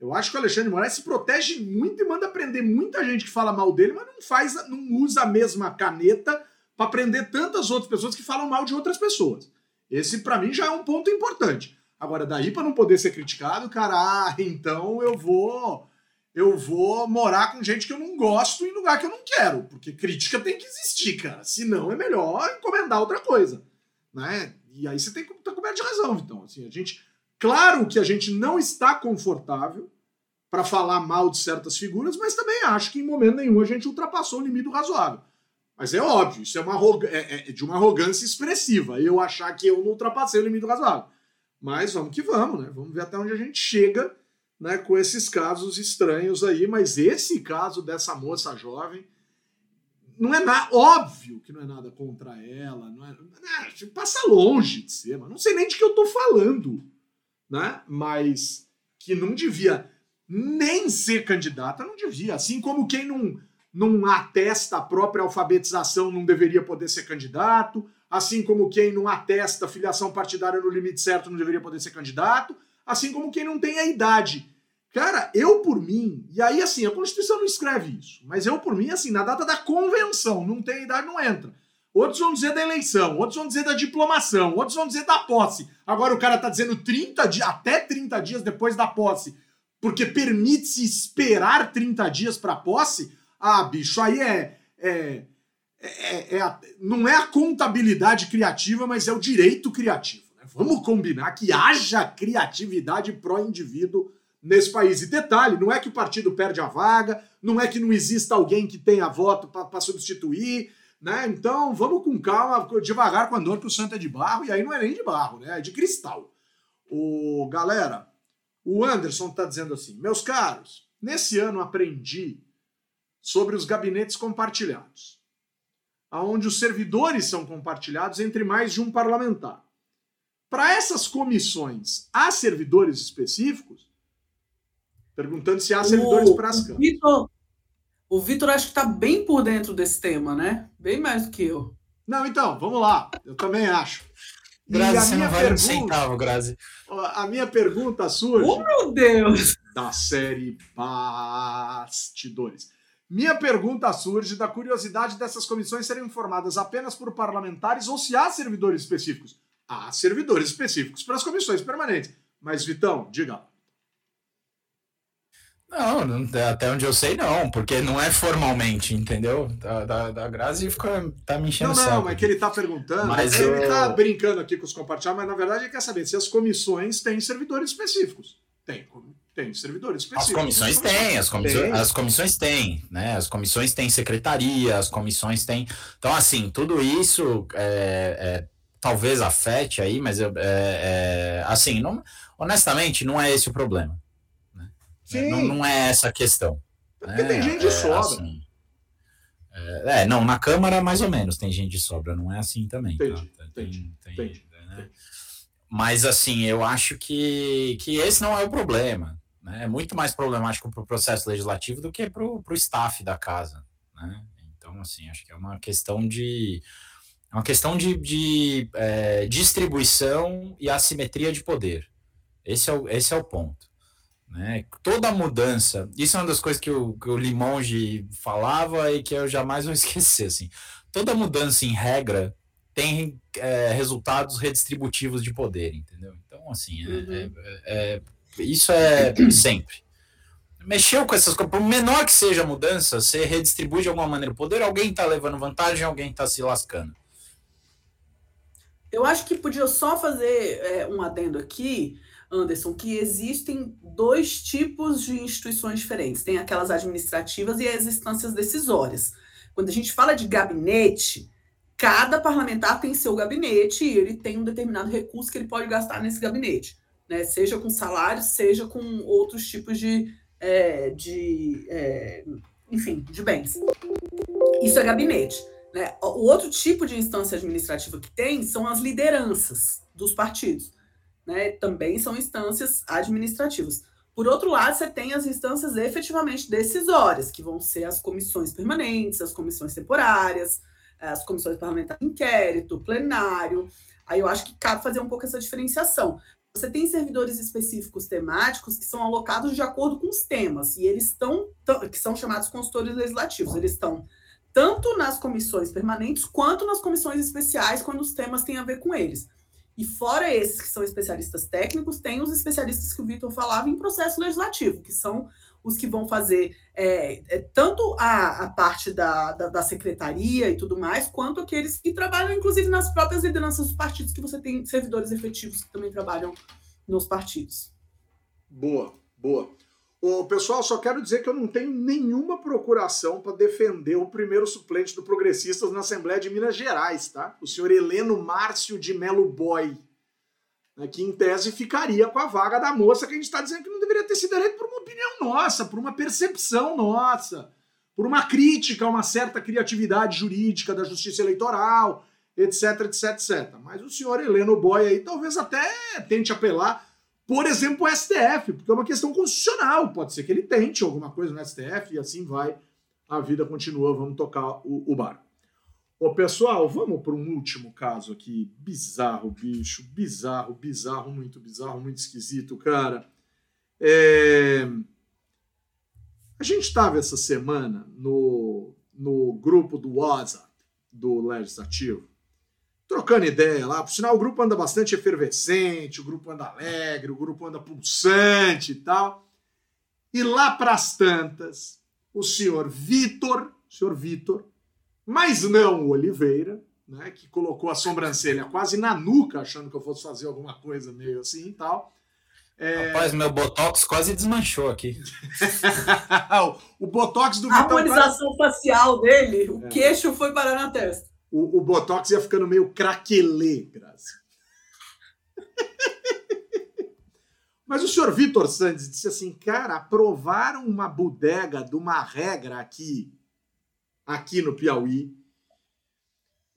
Eu acho que o Alexandre de Moraes se protege muito e manda prender muita gente que fala mal dele, mas não faz, não usa a mesma caneta para prender tantas outras pessoas que falam mal de outras pessoas. Esse para mim já é um ponto importante. Agora daí para não poder ser criticado, cara, ah, então eu vou eu vou morar com gente que eu não gosto em lugar que eu não quero, porque crítica tem que existir, cara. Senão é melhor encomendar outra coisa, né? E aí você tem que estar tá coberto de razão, então, assim, a gente Claro que a gente não está confortável para falar mal de certas figuras, mas também acho que em momento nenhum a gente ultrapassou o limite razoável. Mas é óbvio, isso é, uma é, é de uma arrogância expressiva, eu achar que eu não ultrapassei o limite razoável. Mas vamos que vamos, né? Vamos ver até onde a gente chega né, com esses casos estranhos aí. Mas esse caso dessa moça jovem não é nada óbvio que não é nada contra ela, não é, é passa longe de ser, mas não sei nem de que eu tô falando né? Mas que não devia nem ser candidata, não devia. Assim como quem não, não atesta a própria alfabetização não deveria poder ser candidato, assim como quem não atesta filiação partidária no limite certo não deveria poder ser candidato, assim como quem não tem a idade. Cara, eu por mim, e aí assim, a Constituição não escreve isso, mas eu por mim, assim, na data da convenção, não tem idade, não entra. Outros vão dizer da eleição, outros vão dizer da diplomação, outros vão dizer da posse. Agora o cara tá dizendo 30 dias, até 30 dias depois da posse, porque permite-se esperar 30 dias para posse. Ah, bicho, aí é, é, é, é, não é a contabilidade criativa, mas é o direito criativo. Né? Vamos combinar que haja criatividade pró-indivíduo nesse país. E detalhe, não é que o partido perde a vaga, não é que não exista alguém que tenha voto para substituir, né? Então, vamos com calma, devagar com a dor, que o santo é de barro, e aí não é nem de barro, né? É de cristal. O, galera, o Anderson está dizendo assim: meus caros, nesse ano aprendi sobre os gabinetes compartilhados, aonde os servidores são compartilhados entre mais de um parlamentar. Para essas comissões, há servidores específicos? Perguntando se há servidores para as câmaras. O Vitor acho que está bem por dentro desse tema, né? Bem mais do que eu. Não, então, vamos lá. Eu também acho. Grazi, você não vale pergunta, um centavo, Grazi. A minha pergunta surge. Oh, meu Deus! Da série Bastidores. Minha pergunta surge da curiosidade dessas comissões serem formadas apenas por parlamentares ou se há servidores específicos. Há servidores específicos para as comissões permanentes. Mas, Vitão, diga. Não, não, até onde eu sei, não, porque não é formalmente, entendeu? Da, da, da Grazi fica, tá me enchendo Não, não, é que ele tá perguntando. Mas ele eu... tá brincando aqui com os compartilhados, mas na verdade ele quer saber se as comissões têm servidores específicos. Tem, tem servidores específicos. As comissões têm, as comissões, tem. as comissões têm, né? As comissões têm secretaria, as comissões têm. Então, assim, tudo isso é, é, talvez afete aí, mas é, é, assim, não, honestamente, não é esse o problema. Sim. Não, não é essa a questão. Porque né? tem gente de é, sobra. Assim, é, não, na Câmara mais ou menos tem gente de sobra, não é assim também. Entendi, tá? tem, entendi, tem, né? mas assim, eu acho que, que esse não é o problema. Né? É muito mais problemático para o processo legislativo do que para o staff da casa. Né? Então, assim, acho que é uma questão de. É uma questão de, de é, distribuição e assimetria de poder. Esse é o, esse é o ponto. Né? Toda mudança, isso é uma das coisas que o, que o Limonge falava e que eu jamais vou [LAUGHS] esquecer. Assim. Toda mudança em regra tem é, resultados redistributivos de poder, entendeu? Então, assim, é, uhum. é, é, isso é sempre. Mexeu com essas coisas, por menor que seja a mudança, você redistribui de alguma maneira o poder, alguém está levando vantagem, alguém está se lascando. Eu acho que podia só fazer é, um adendo aqui, Anderson, que existem dois tipos de instituições diferentes. Tem aquelas administrativas e as instâncias decisórias. Quando a gente fala de gabinete, cada parlamentar tem seu gabinete e ele tem um determinado recurso que ele pode gastar nesse gabinete né? seja com salário, seja com outros tipos de, é, de é, enfim, de bens. Isso é gabinete. Né? O outro tipo de instância administrativa que tem são as lideranças dos partidos. Né? Também são instâncias administrativas. Por outro lado, você tem as instâncias efetivamente decisórias, que vão ser as comissões permanentes, as comissões temporárias, as comissões parlamentares de inquérito, plenário. Aí eu acho que cabe fazer um pouco essa diferenciação. Você tem servidores específicos temáticos que são alocados de acordo com os temas, e eles estão, que são chamados consultores legislativos, eles estão tanto nas comissões permanentes quanto nas comissões especiais, quando os temas têm a ver com eles. E fora esses que são especialistas técnicos, tem os especialistas que o Vitor falava em processo legislativo, que são os que vão fazer é, é, tanto a, a parte da, da, da, secretaria e tudo mais, quanto aqueles que trabalham, inclusive, nas próprias lideranças dos partidos, que você tem servidores efetivos que também trabalham nos partidos. Boa, boa. Ô, pessoal, só quero dizer que eu não tenho nenhuma procuração para defender o primeiro suplente do Progressistas na Assembleia de Minas Gerais, tá? O senhor Heleno Márcio de Melo Boy né, que em tese ficaria com a vaga da moça que a gente está dizendo que não deveria ter sido eleito por uma opinião nossa, por uma percepção nossa, por uma crítica a uma certa criatividade jurídica da justiça eleitoral, etc, etc, etc. Mas o senhor Heleno Boy aí talvez até tente apelar, por exemplo, o STF, porque é uma questão constitucional. Pode ser que ele tente alguma coisa no STF e assim vai. A vida continua, vamos tocar o, o barco. Ô, pessoal, vamos para um último caso aqui. Bizarro, bicho. Bizarro, bizarro, muito bizarro, muito esquisito, cara. É... A gente estava essa semana no, no grupo do WhatsApp do Legislativo, trocando ideia lá. Por sinal, o grupo anda bastante efervescente, o grupo anda alegre, o grupo anda pulsante e tal. E lá para as tantas, o senhor Vitor, o senhor Vitor, mas não o Oliveira, né, que colocou a sobrancelha quase na nuca, achando que eu fosse fazer alguma coisa meio assim e tal. É... Rapaz, meu Botox quase desmanchou aqui. [LAUGHS] o Botox do A harmonização quase... facial dele, o é. queixo foi parar na testa. O, o Botox ia ficando meio craquelê, Graça. [LAUGHS] Mas o senhor Vitor Santos disse assim, cara, aprovaram uma bodega de uma regra aqui aqui no Piauí.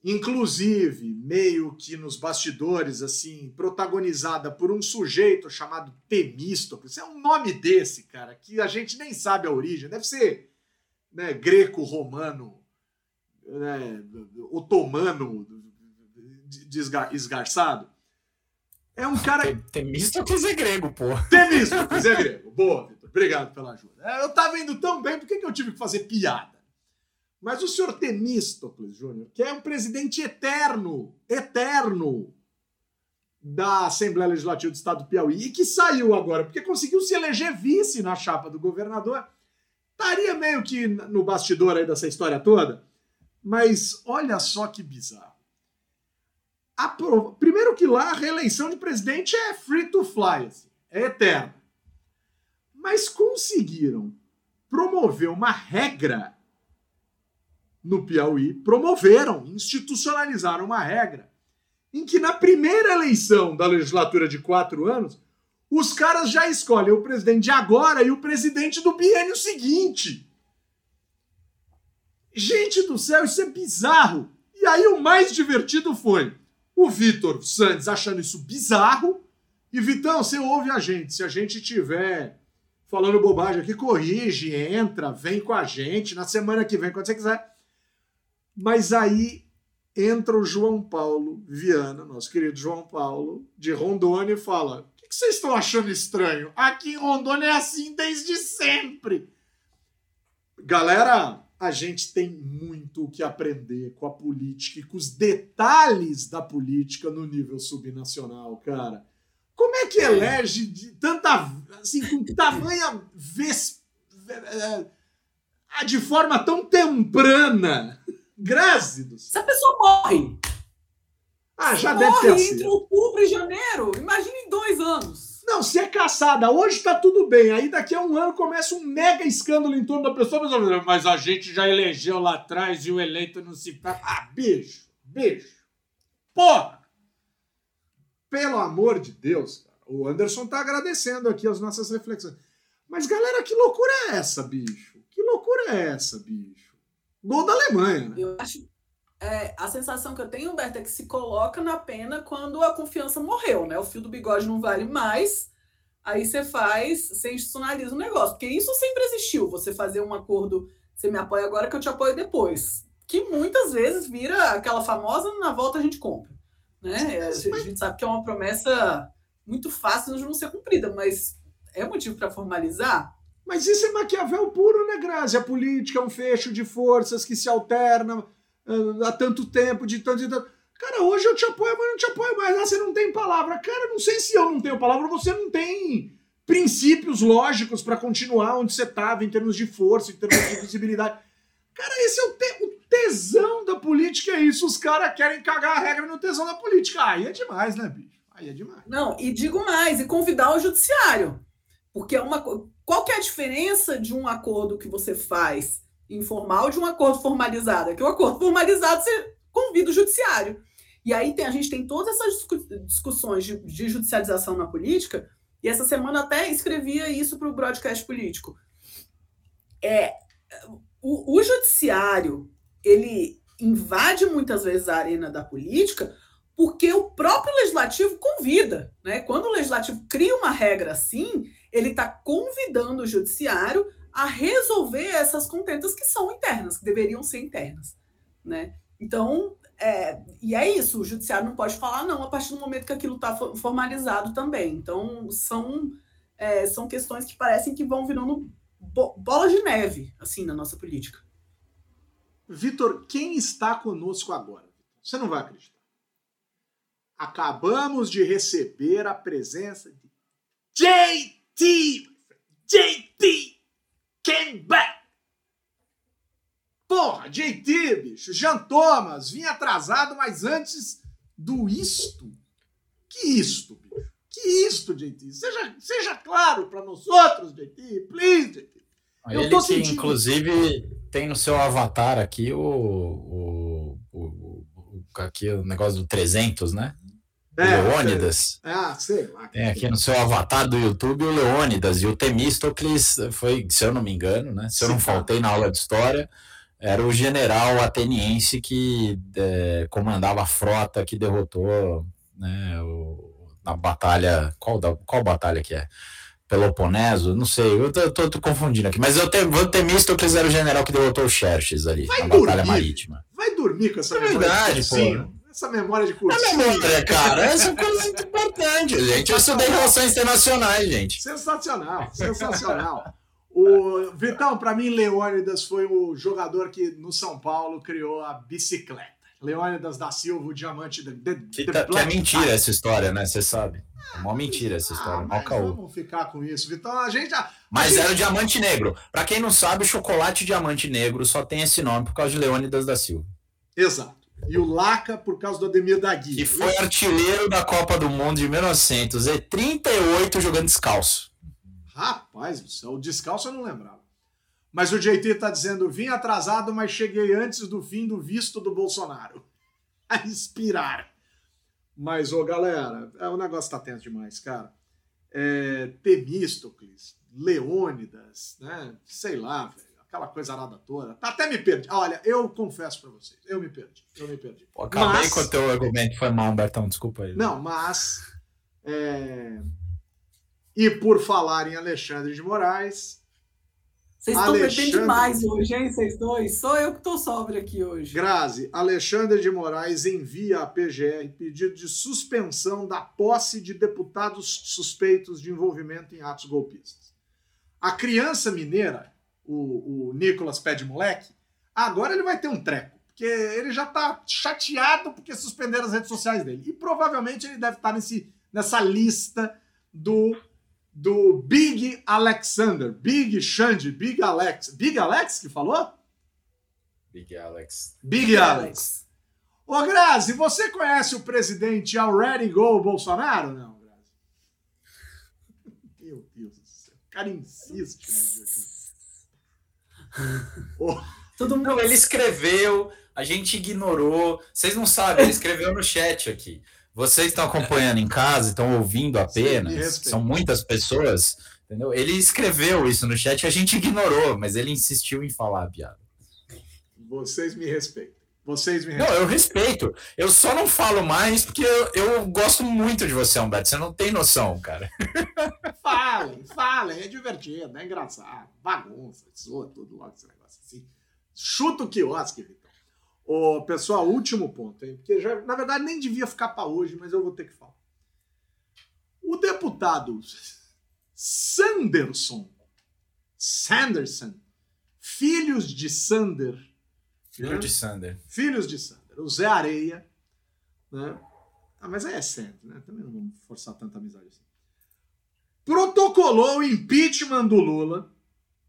Inclusive, meio que nos bastidores, assim, protagonizada por um sujeito chamado Temístocles. É um nome desse, cara, que a gente nem sabe a origem. Deve ser né, greco-romano, né, otomano, esgarçado. É um cara. Temístocles é grego, pô. Temístocles é grego. Boa, Vitor. Obrigado pela ajuda. Eu tava indo tão bem, por que, que eu tive que fazer piada? Mas o senhor Temístocles Júnior, que é um presidente eterno, eterno da Assembleia Legislativa do Estado do Piauí e que saiu agora porque conseguiu se eleger vice na chapa do governador, estaria meio que no bastidor aí dessa história toda. Mas olha só que bizarro. Primeiro que lá a reeleição de presidente é free to fly, assim, é eterna. Mas conseguiram promover uma regra no Piauí promoveram, institucionalizaram uma regra em que na primeira eleição da legislatura de quatro anos, os caras já escolhem o presidente de agora e o presidente do biênio seguinte. Gente do céu, isso é bizarro. E aí o mais divertido foi O Vitor Santos achando isso bizarro. E Vitão, você ouve a gente. Se a gente tiver falando bobagem aqui, corrige, entra, vem com a gente na semana que vem, quando você quiser. Mas aí entra o João Paulo Viana, nosso querido João Paulo, de Rondônia, e fala: O que vocês estão achando estranho? Aqui em Rondônia é assim desde sempre. Galera, a gente tem muito o que aprender com a política e com os detalhes da política no nível subnacional, cara. Como é que elege de tanta, assim, com tamanha vez, de forma tão temprana, grávidos? Se a pessoa morre. Ah, já deve ter Morre sido. entre outubro e janeiro. Imagina em dois anos. Não, se é caçada, hoje tá tudo bem. Aí daqui a um ano começa um mega escândalo em torno da pessoa. Mas, mas a gente já elegeu lá atrás e o eleito não se. Ah, bicho, bicho. Porra! Pelo amor de Deus, cara. O Anderson tá agradecendo aqui as nossas reflexões. Mas, galera, que loucura é essa, bicho? Que loucura é essa, bicho? Gol da Alemanha, né? Eu acho. É, a sensação que eu tenho, Humberto, é que se coloca na pena quando a confiança morreu, né? O fio do bigode não vale mais. Aí você faz, você institucionaliza o negócio. Porque isso sempre existiu. Você fazer um acordo, você me apoia agora que eu te apoio depois. Que muitas vezes vira aquela famosa, na volta a gente compra. Né? A gente a gente sabe que é uma promessa muito fácil de não ser cumprida, mas é motivo para formalizar? Mas isso é Maquiavel puro, né, Grazi? A política é um fecho de forças que se alternam há tanto tempo, de tanto e tanto. Cara, hoje eu te apoio, mas não te apoio mais. Ah, você não tem palavra. Cara, não sei se eu não tenho palavra, você não tem princípios lógicos para continuar onde você estava em termos de força, em termos de visibilidade. Cara, esse é o, te- o tesão da política, é isso. Os caras querem cagar a regra no tesão da política. Aí é demais, né, bicho? Aí é demais. Não, e digo mais, e convidar o judiciário. Porque é uma qual que é a diferença de um acordo que você faz informal de um acordo formalizado? É que o acordo formalizado você convida o judiciário. E aí tem, a gente tem todas essas discu- discussões de, de judicialização na política, e essa semana até escrevia isso para o broadcast político. É, o, o judiciário, ele invade muitas vezes a arena da política porque o próprio legislativo convida, né? Quando o legislativo cria uma regra assim, ele está convidando o judiciário a resolver essas contentas que são internas, que deveriam ser internas, né? Então, é, e é isso, o judiciário não pode falar não a partir do momento que aquilo está formalizado também. Então, são, é, são questões que parecem que vão virando bo bola de neve, assim, na nossa política. Vitor, quem está conosco agora? Você não vai acreditar. Acabamos de receber a presença de JT! JT! Came back! Porra, JT, bicho! Jean Thomas, vim atrasado, mas antes do isto. Que isto, bicho? Que isto, JT? Seja, seja claro para nós outros, JT, please, JT. Eu Ele tô que, sentindo- inclusive, tem no seu avatar aqui o, o, o, o- o- aqui o negócio do 300, né? O Leônidas. Ah, sei lá. Tem aqui no seu avatar do YouTube o Leônidas e o Temístocles foi, se eu não me engano, né? Se eu não faltei na aula de história, era o general ateniense que é, comandava a frota que derrotou né, o, na batalha. Qual, da, qual batalha que é? Peloponeso? Não sei, eu tô, tô- tô confundindo aqui. Mas eu te, o Temístocles era o general que derrotou o Xerxes ali, Vai na batalha dormir. marítima. Vai dormir com essa É verdade, de cursinho. Essa memória de É cursinho. memória, cara. Essa é uma coisa muito importante, gente. Eu estudei relações internacionais, gente. Sensacional, sensacional. O Vitão, para mim, Leônidas foi o jogador que no São Paulo criou a bicicleta. Leônidas da Silva, o diamante the, Que, tá- que é mentira essa história, né? Você sabe. É uma mentira essa história, Ah, mal mas caô. vamos ficar com isso, Vitão. A gente já. Mas a era o gente- diamante negro. Pra quem não sabe, o chocolate diamante negro só tem esse nome por causa de Leônidas da Silva. Exato. E o Laca por causa do Ademir da Guia. Que foi artilheiro da Copa do Mundo de 1938 jogando descalço. Rapaz do céu, o descalço eu não lembrava. Mas o JT tá dizendo: vim atrasado, mas cheguei antes do fim do visto do Bolsonaro. [LAUGHS] A inspirar. Mas, ô galera, é, o negócio tá tenso demais, cara. É, Temístocles, Leônidas, né? Sei lá, velho. Aquela coisa arada toda. Tá, até me perdi. Olha, eu confesso para vocês, eu me perdi. Eu me perdi. Pô, acabei mas... com o teu argumento, foi mal, Bertão, desculpa aí. Não, mas. É... E por falar em Alexandre de Moraes, vocês estão bebendo demais hoje, hein, vocês dois? Sou eu que estou sóbrio aqui hoje. Grazi, Alexandre de Moraes envia à PGR pedido de suspensão da posse de deputados suspeitos de envolvimento em atos golpistas. A criança mineira, o, o Nicolas Pé de Moleque, agora ele vai ter um treco, porque ele já está chateado porque suspenderam as redes sociais dele. E provavelmente ele deve estar nesse, nessa lista do do Big Alexander, Big Xande, Big Alex. Big Alex que falou? Big Alex. Big Alex. Ô, Grazi, você conhece o presidente Already Go Bolsonaro? Não, Grazi. Meu Deus do céu. O cara insiste oh. [LAUGHS] Todo mundo... Não, ele escreveu, a gente ignorou. Vocês não sabem, ele escreveu no chat aqui. Vocês estão acompanhando em casa, estão ouvindo apenas, são muitas pessoas, entendeu? Ele escreveu isso no chat a gente ignorou, mas ele insistiu em falar a piada. Vocês me respeitam. Vocês me respeitam. Não, eu respeito. Eu só não falo mais porque eu, eu gosto muito de você, Humberto. Você não tem noção, cara. [LAUGHS] Falem, falem. É divertido, é engraçado. Bagunça, soa tudo logo esse negócio assim. Chuta o quiosque, Vitor. Ô, pessoal, último ponto, hein? Porque já, na verdade nem devia ficar para hoje, mas eu vou ter que falar. O deputado Sanderson, Sanderson, filhos de Sander. Filho né? de Sander. Filhos de Sander. O Zé Areia, né? Ah, mas aí é certo, né? Também não vamos forçar tanta amizade assim. Protocolou o impeachment do Lula.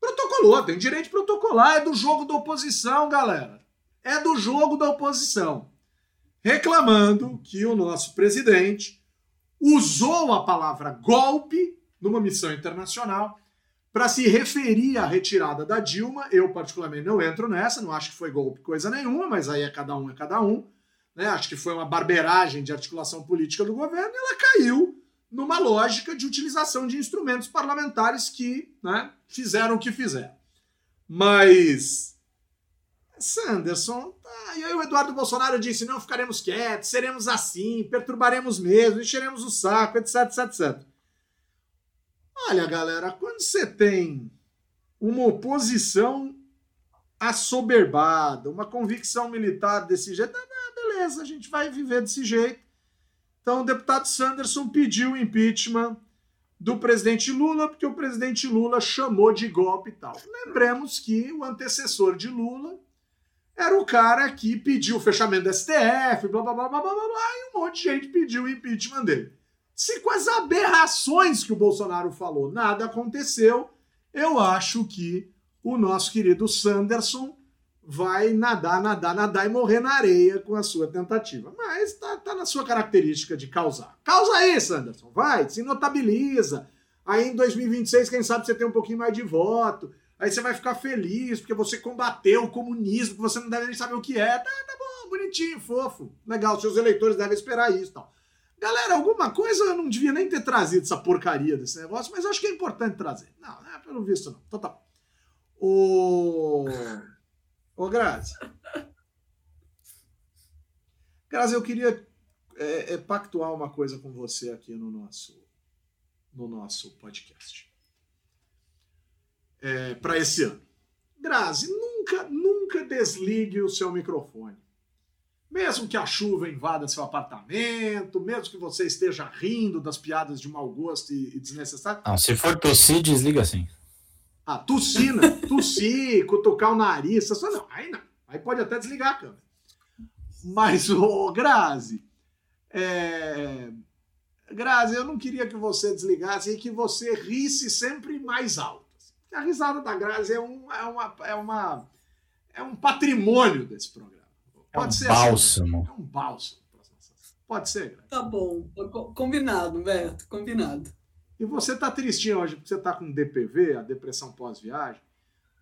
Protocolou, tem direito de protocolar, é do jogo da oposição, galera é do jogo da oposição, reclamando que o nosso presidente usou a palavra golpe numa missão internacional para se referir à retirada da Dilma. Eu, particularmente, não entro nessa, não acho que foi golpe coisa nenhuma, mas aí é cada um, é cada um. Né? Acho que foi uma barberagem de articulação política do governo e ela caiu numa lógica de utilização de instrumentos parlamentares que né, fizeram o que fizeram. Mas Sanderson, tá. e aí o Eduardo Bolsonaro disse: não ficaremos quietos, seremos assim, perturbaremos mesmo, encheremos o saco, etc, etc, etc. Olha, galera, quando você tem uma oposição assoberbada, uma convicção militar desse jeito, ah, beleza, a gente vai viver desse jeito. Então, o deputado Sanderson pediu o impeachment do presidente Lula, porque o presidente Lula chamou de golpe e tal. Lembremos que o antecessor de Lula era o cara que pediu o fechamento do STF, blá blá blá blá blá blá, blá e um monte de gente pediu o impeachment dele. Se com as aberrações que o Bolsonaro falou nada aconteceu, eu acho que o nosso querido Sanderson vai nadar, nadar, nadar e morrer na areia com a sua tentativa. Mas tá, tá na sua característica de causar. Causa aí, Sanderson, vai, se notabiliza. Aí em 2026, quem sabe você tem um pouquinho mais de voto. Aí você vai ficar feliz porque você combateu o comunismo, que você não deve nem saber o que é. Tá, tá bom, bonitinho, fofo. Legal, seus eleitores devem esperar isso tal. Galera, alguma coisa eu não devia nem ter trazido essa porcaria desse negócio, mas acho que é importante trazer. Não, não é pelo visto não. Então tá. Ô. Ô, Grazi. Grazi, eu queria é, é, pactuar uma coisa com você aqui no nosso, no nosso podcast é, para esse ano. Grazi, nunca, nunca desligue o seu microfone. Mesmo que a chuva invada seu apartamento, mesmo que você esteja rindo das piadas de mau gosto e, e desnecessárias. Não, se for tossir, desliga assim. Ah, tossir, né? [LAUGHS] tossir, cutucar o nariz, só não. Aí não. Aí pode até desligar a câmera. Mas, ô, Grazi, é... Grazi, eu não queria que você desligasse e que você risse sempre mais alto. A risada da Grazi é, um, é, uma, é, uma, é um patrimônio desse programa. Pode é um ser bálsamo. Assim, é um bálsamo. Pode ser, Grazi. Tá bom. Combinado, Beto. Combinado. E você tá tristinho hoje porque você tá com DPV, a depressão pós-viagem,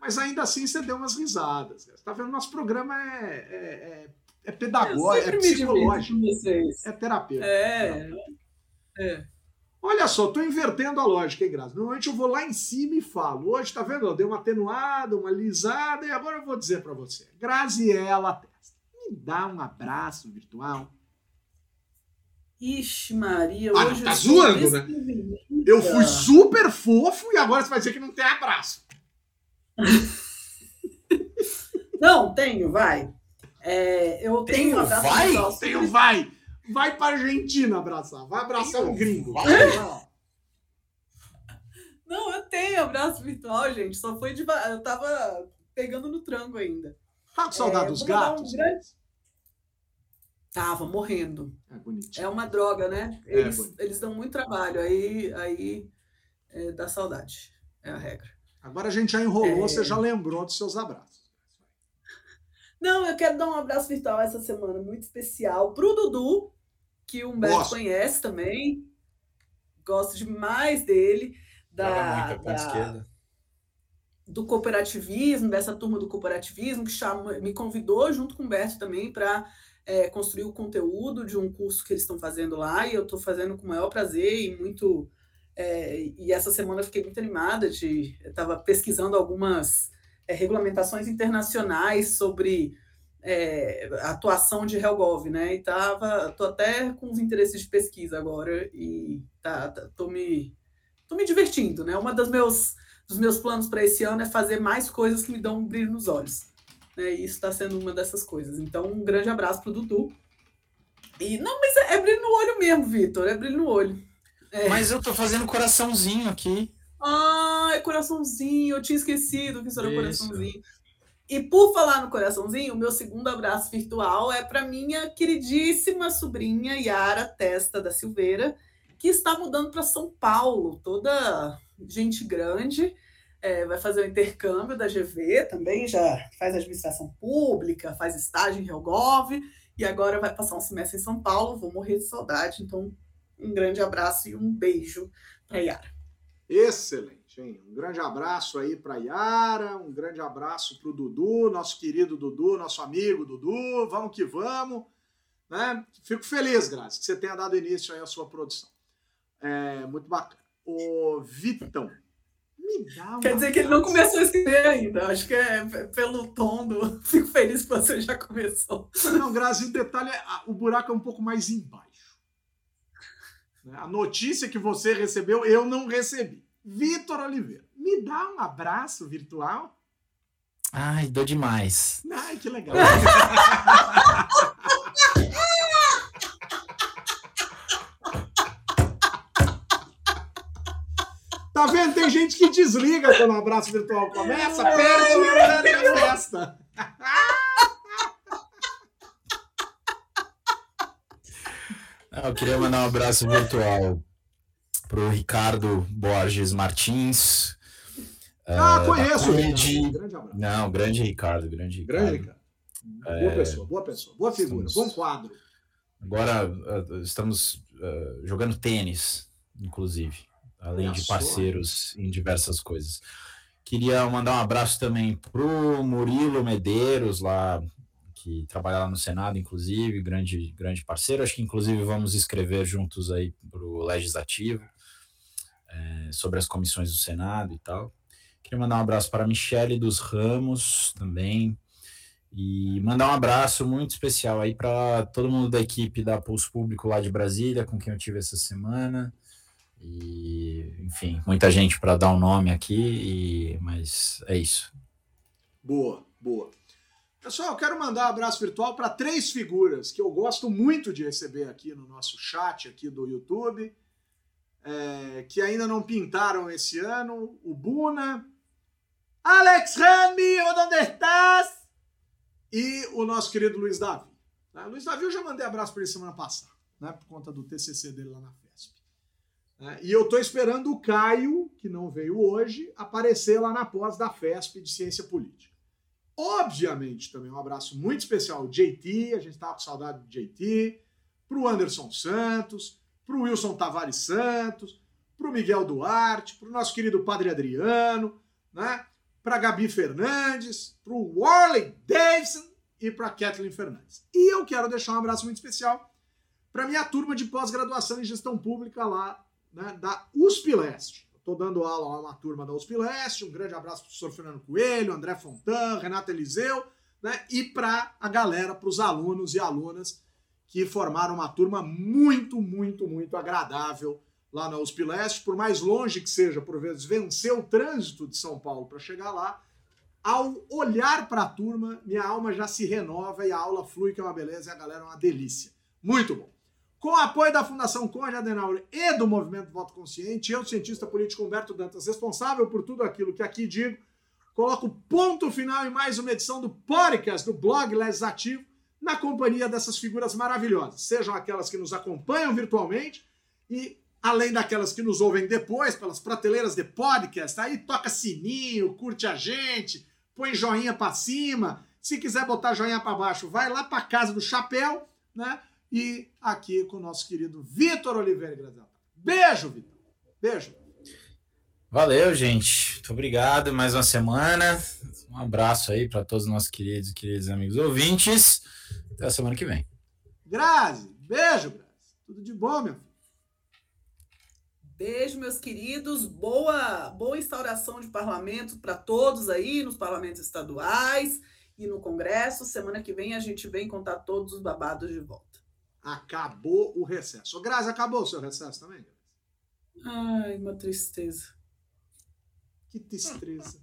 mas ainda assim você deu umas risadas. Você tá vendo? Nosso programa é, é, é, é pedagógico, é psicológico. É terapêutico. É. é. Olha só, tô invertendo a lógica, hein, Graça? Normalmente eu vou lá em cima e falo. Hoje, tá vendo? Eu dei uma atenuada, uma lisada, e agora eu vou dizer para você. Graziela Testa, me dá um abraço virtual. Ixi, Maria, Ah, hoje tá zoando, né? Eu fui super fofo e agora você vai dizer que não tem abraço. [LAUGHS] Não, tenho, vai. É, eu tenho Tenho, um abraço vai? virtual Tem um vai. Vai pra Argentina abraçar. Vai abraçar um gringo. Vai. Não, eu tenho abraço virtual, gente. Só foi de. Eu tava pegando no tranco ainda. Tá com saudade É, dos mandar um gatos? grande- Tava morrendo. É bonitinho. É uma droga, né? É, Eles, eles dão muito trabalho, aí, aí é, dá saudade. É a regra. Agora a gente já enrolou, É. você já lembrou dos seus abraços. Não, eu quero dar um abraço virtual essa semana muito especial pro Dudu, que o Humberto Gosto. conhece também. Gosto demais dele. Joga Da, da- esquerda. Do cooperativismo, dessa turma do cooperativismo, que chama, me convidou junto com o Humberto também para construir o conteúdo de um curso que eles estão fazendo lá, e eu estou fazendo com o maior prazer e muito. é, e essa semana eu fiquei muito animada de. Estava pesquisando algumas é, regulamentações internacionais sobre é, atuação de Helgov, né? E tava, tô até com os interesses de pesquisa agora e tá, tá- tô me tô me divertindo, né? Uma das meus dos meus planos para esse ano é fazer mais coisas que me dão um brilho nos olhos. Né? E isso está sendo uma dessas coisas. Então, um grande abraço pro Dudu. E não, mas é, é brilho no olho mesmo, Vitor, é brilho no olho. É. Mas eu tô fazendo coraçãozinho aqui. Ai, coraçãozinho, eu tinha esquecido que isso era Isso. coraçãozinho. E por falar no coraçãozinho, o meu segundo abraço virtual é para minha queridíssima sobrinha Yara Testa da Silveira, que está mudando para São Paulo, toda gente grande, é, vai fazer o intercâmbio da GV também, já faz administração pública, faz estágio em Helgov, e agora vai passar um semestre em São Paulo, vou morrer de saudade, então um grande abraço e um beijo para Yara. Excelente, hein? Um grande abraço aí para Yara, um grande abraço para o Dudu, nosso querido Dudu, nosso amigo Dudu. Vamos que vamos. Né? Fico feliz, Graça, que você tenha dado início aí à sua produção. É muito bacana. O Vitão, me dá uma... Quer dizer que ele não começou a escrever ainda. Acho que é pelo tom do. [LAUGHS] Fico feliz que você já começou. Não, Grazi, o detalhe é o buraco é um pouco mais embaixo. A notícia que você recebeu, eu não recebi. Vitor Oliveira, me dá um abraço virtual? Ai, dou demais. Ai, que legal. [LAUGHS] Tá vendo? Tem gente que desliga quando o abraço virtual começa, perde durante a festa. Ah, Eu queria mandar um abraço virtual pro Ricardo Borges Martins. Ah, eh, conheço. da. Cred. Grande abraço. Não, grande Ricardo, grande Ricardo. Grande, Ricardo. Boa pessoa, boa pessoa. Boa figura, Estamos- bom quadro. Agora eh, estamos eh, jogando tênis, inclusive, além Olha de parceiros em diversas coisas. Queria mandar um abraço também pro Murilo Medeiros, lá que trabalha lá no Senado, inclusive, grande, grande parceiro. Acho que inclusive vamos escrever juntos aí para o Legislativo eh, sobre as comissões do Senado e tal. Queria mandar um abraço para a Michele dos Ramos também. E mandar um abraço muito especial aí para todo mundo da equipe da Pulso Público lá de Brasília, com quem eu tive essa semana. E, enfim, muita gente para dar um nome aqui, e, mas é isso. Boa, boa. Pessoal, quero mandar um abraço virtual para três figuras que eu gosto muito de receber aqui no nosso chat aqui do YouTube, é, que ainda não pintaram esse ano. O Buna, Alex Rami, onde estás? E o nosso querido Luiz Davi. Né? Luiz Davi eu já mandei abraço para ele semana passada, né? por conta do TCC dele lá na FESP. Né? E eu estou esperando o Caio, que não veio hoje, aparecer lá na pós da FESP de Ciência Política. Obviamente, também um abraço muito especial ao JT, a gente estava com saudade do JT, para o Anderson Santos, para o Wilson Tavares Santos, para o Miguel Duarte, para o nosso querido Padre Adriano, né? para Gabi Fernandes, para o Warley Davidson e para Kathleen Fernandes. E eu quero deixar um abraço muito especial para minha turma de pós-graduação em gestão pública lá né, da USP Leste. Estou dando aula a uma turma da USP Leste. Um grande abraço para o professor Fernando Coelho, André Fontan, Renato Eliseu, né, e para a galera, para os alunos e alunas que formaram uma turma muito, muito, muito agradável lá na USP Leste. Por mais longe que seja, por vezes, vencer o trânsito de São Paulo para chegar lá. Ao olhar para a turma, minha alma já se renova e a aula flui, que é uma beleza, e a galera é uma delícia. Muito bom. Com apoio da Fundação Conde Adenauer e do Movimento Voto Consciente, eu, cientista político Humberto Dantas, responsável por tudo aquilo que aqui digo, coloco ponto final em mais uma edição do podcast do blog Legislativo, na companhia dessas figuras maravilhosas, sejam aquelas que nos acompanham virtualmente e além daquelas que nos ouvem depois pelas prateleiras de podcast, aí toca sininho, curte a gente, põe joinha para cima, se quiser botar joinha para baixo, vai lá para casa do chapéu, né? E aqui com o nosso querido Vitor Oliveira Gradel. Beijo, Vitor. Beijo. Valeu, gente. Muito obrigado. Mais uma semana. Um abraço aí para todos os nossos queridos e queridos amigos ouvintes. Até a semana que vem. Grazi, beijo, Grazi. Tudo de bom, meu filho. Beijo, meus queridos. Boa, boa instauração de parlamento para todos aí nos parlamentos estaduais e no Congresso. Semana que vem a gente vem contar todos os babados de volta. Acabou o recesso. Ô, Grazi, acabou o seu recesso também? Ai, uma tristeza. Que tristeza.